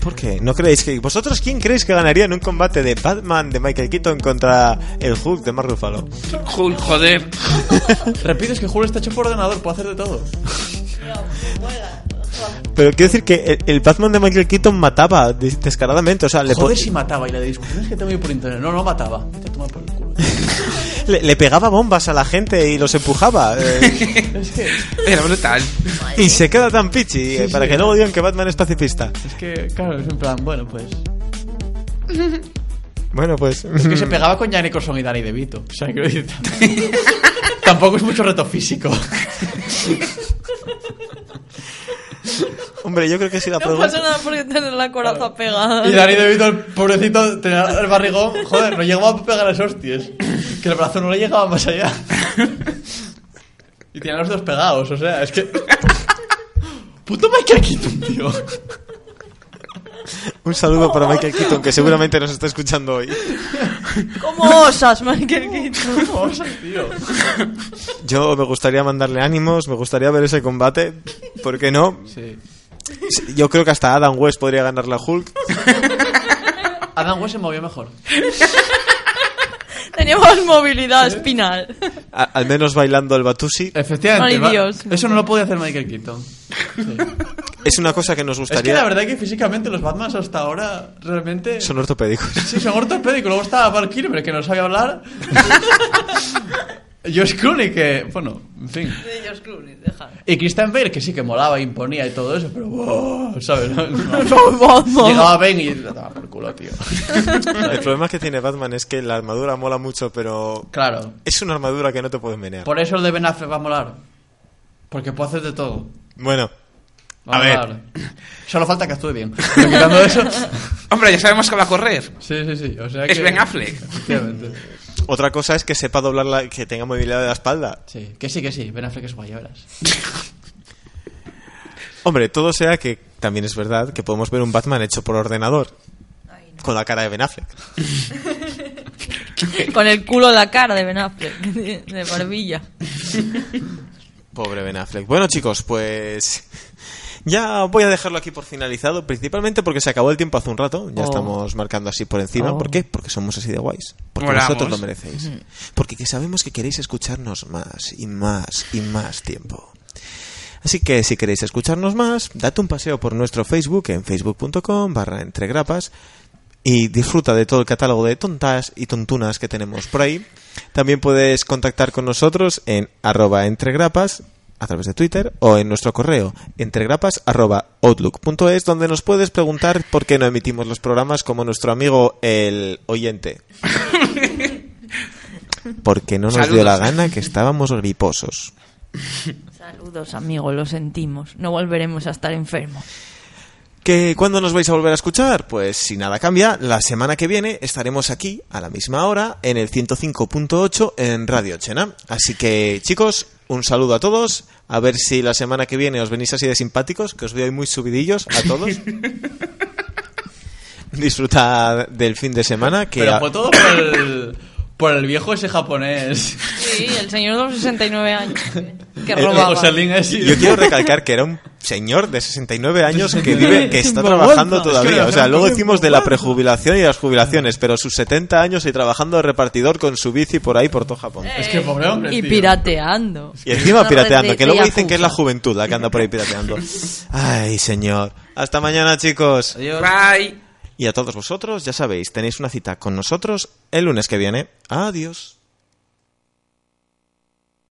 ¿Por qué? ¿No creéis que... ¿Vosotros quién creéis que ganaría en un combate de Batman de Michael Keaton contra el Hulk de Mark Ruffalo? Hulk, joder. [laughs] Repito, es que Hulk está hecho por ordenador, puede hacer de todo. Pero quiero decir que el, el Batman de Michael Keaton mataba des- descaradamente, o sea, le, Joder, si mataba y la de discusiones que tengo yo por internet. No, no mataba. Vete a tomar por el culo. [laughs] le, le pegaba bombas a la gente y los empujaba. eh, Es [laughs] que. Era brutal. y se queda tan pichi eh, para sí. que luego digan que Batman es pacifista. Es que, claro, es en plan, bueno, pues. [laughs] Bueno, pues... Es que se pegaba con Jan Nicholson y Danny DeVito. O sea, quiero decir. Tampoco [laughs] es mucho reto físico. [laughs] Hombre, yo creo que si la No pasa pregunta... nada porque tener la coraza pegada. Y Danny DeVito, el pobrecito, tenía el barrigón. Joder, no llegaba a pegar las hostias. Que el brazo no le llegaba más allá. Y tenía los dos pegados, o sea, es que. [laughs] Puto Michael Keaton, tío. Un saludo para Michael [laughs] Keaton, que seguramente nos está escuchando hoy. ¿Cómo osas, Michael Keaton? Vamos al tío. Yo me gustaría mandarle ánimos, me gustaría ver ese combate. ¿Por qué no? Sí. Yo creo que hasta Adam West podría ganarle a Hulk. [laughs] Adam West se movió mejor. Tenía más movilidad espinal. A- al menos bailando el Batusi. Efectivamente. Ay, va- Dios. Eso no lo podía hacer Michael Keaton. Es una cosa que nos Es que gustaría. la verdad que físicamente los Batmans hasta ahora realmente. Son ortopédicos. Sí, son ortopédicos. Luego estaba Val Kilmer, que no sabe hablar. [laughs] George Clooney que, bueno, en fin. De George Clooney, déjalo. Y Christian Bale que sí que molaba, imponía y todo eso, pero, wow, ¿sabes? [laughs] No, no. Llegaba Ben y le daba por el culo, tío. [laughs] El problema que tiene Batman es que la armadura mola mucho, pero Claro. es una armadura que no te puedes menear. Por eso el de Ben Affleck va a molar. Porque puede hacer de todo. Bueno, A ver. Solo falta que actúe bien. [laughs] Pero quitando eso... Hombre, ya sabemos que va a correr. Sí, sí, sí. O sea Es que- Ben Affleck. Efectivamente. otra cosa es que sepa doblar la, que tenga movilidad de la espalda. Sí, que sí, que sí. Ben Affleck es guay, verás. [laughs] Hombre, todo sea que también es verdad que podemos ver un Batman hecho por ordenador. Con la cara de Ben Affleck. [laughs] Con el culo la cara de Ben Affleck, de, de barbilla. Pobre Ben Affleck. Bueno, chicos, pues. Ya voy a dejarlo aquí por finalizado, principalmente porque se acabó el tiempo hace un rato. Ya Oh. estamos marcando así por encima. Oh. ¿Por qué? Porque somos así de guays. Porque Molamos. vosotros lo merecéis. Porque que sabemos que queréis escucharnos más y más y más tiempo. Así que si queréis escucharnos más, date un paseo por nuestro Facebook en facebook.com barra entregrapas y disfruta de todo el catálogo de tontas y tontunas que tenemos por ahí. También puedes contactar con nosotros en arroba entregrapas a través de Twitter o en nuestro correo entregrapas arroba outlook.es donde nos puedes preguntar por qué no emitimos los programas como nuestro amigo el oyente. Porque no nos dio la gana que estábamos griposos. Saludos, amigo, lo sentimos. No volveremos a estar enfermos. ¿Que ¿Cuándo nos vais a volver a escuchar? Pues si nada cambia, la semana que viene estaremos aquí a la misma hora en el 105.8 en Radio Chena. Así que chicos, un saludo a todos. A ver si la semana que viene os venís así de simpáticos, que os veo muy subidillos a todos. [laughs] Disfruta del fin de semana. Que Pero a- fue todo por el, por el viejo ese japonés. Sí, el señor de los 69 años. Que [laughs] robaba. Yo quiero recalcar que era un señor de 69 años que 69. vive, que está trabajando todavía. O sea, luego decimos de la prejubilación y las jubilaciones, pero sus 70 años y trabajando de repartidor con su bici por ahí por todo Japón. Es que pobre hombre, Y pirateando. Y encima pirateando, que luego dicen que es la juventud la que anda por ahí pirateando. [laughs] Ay, señor. Hasta mañana, chicos. Adiós. Bye. Y a todos vosotros, ya sabéis, tenéis una cita con nosotros el lunes que viene. Adiós.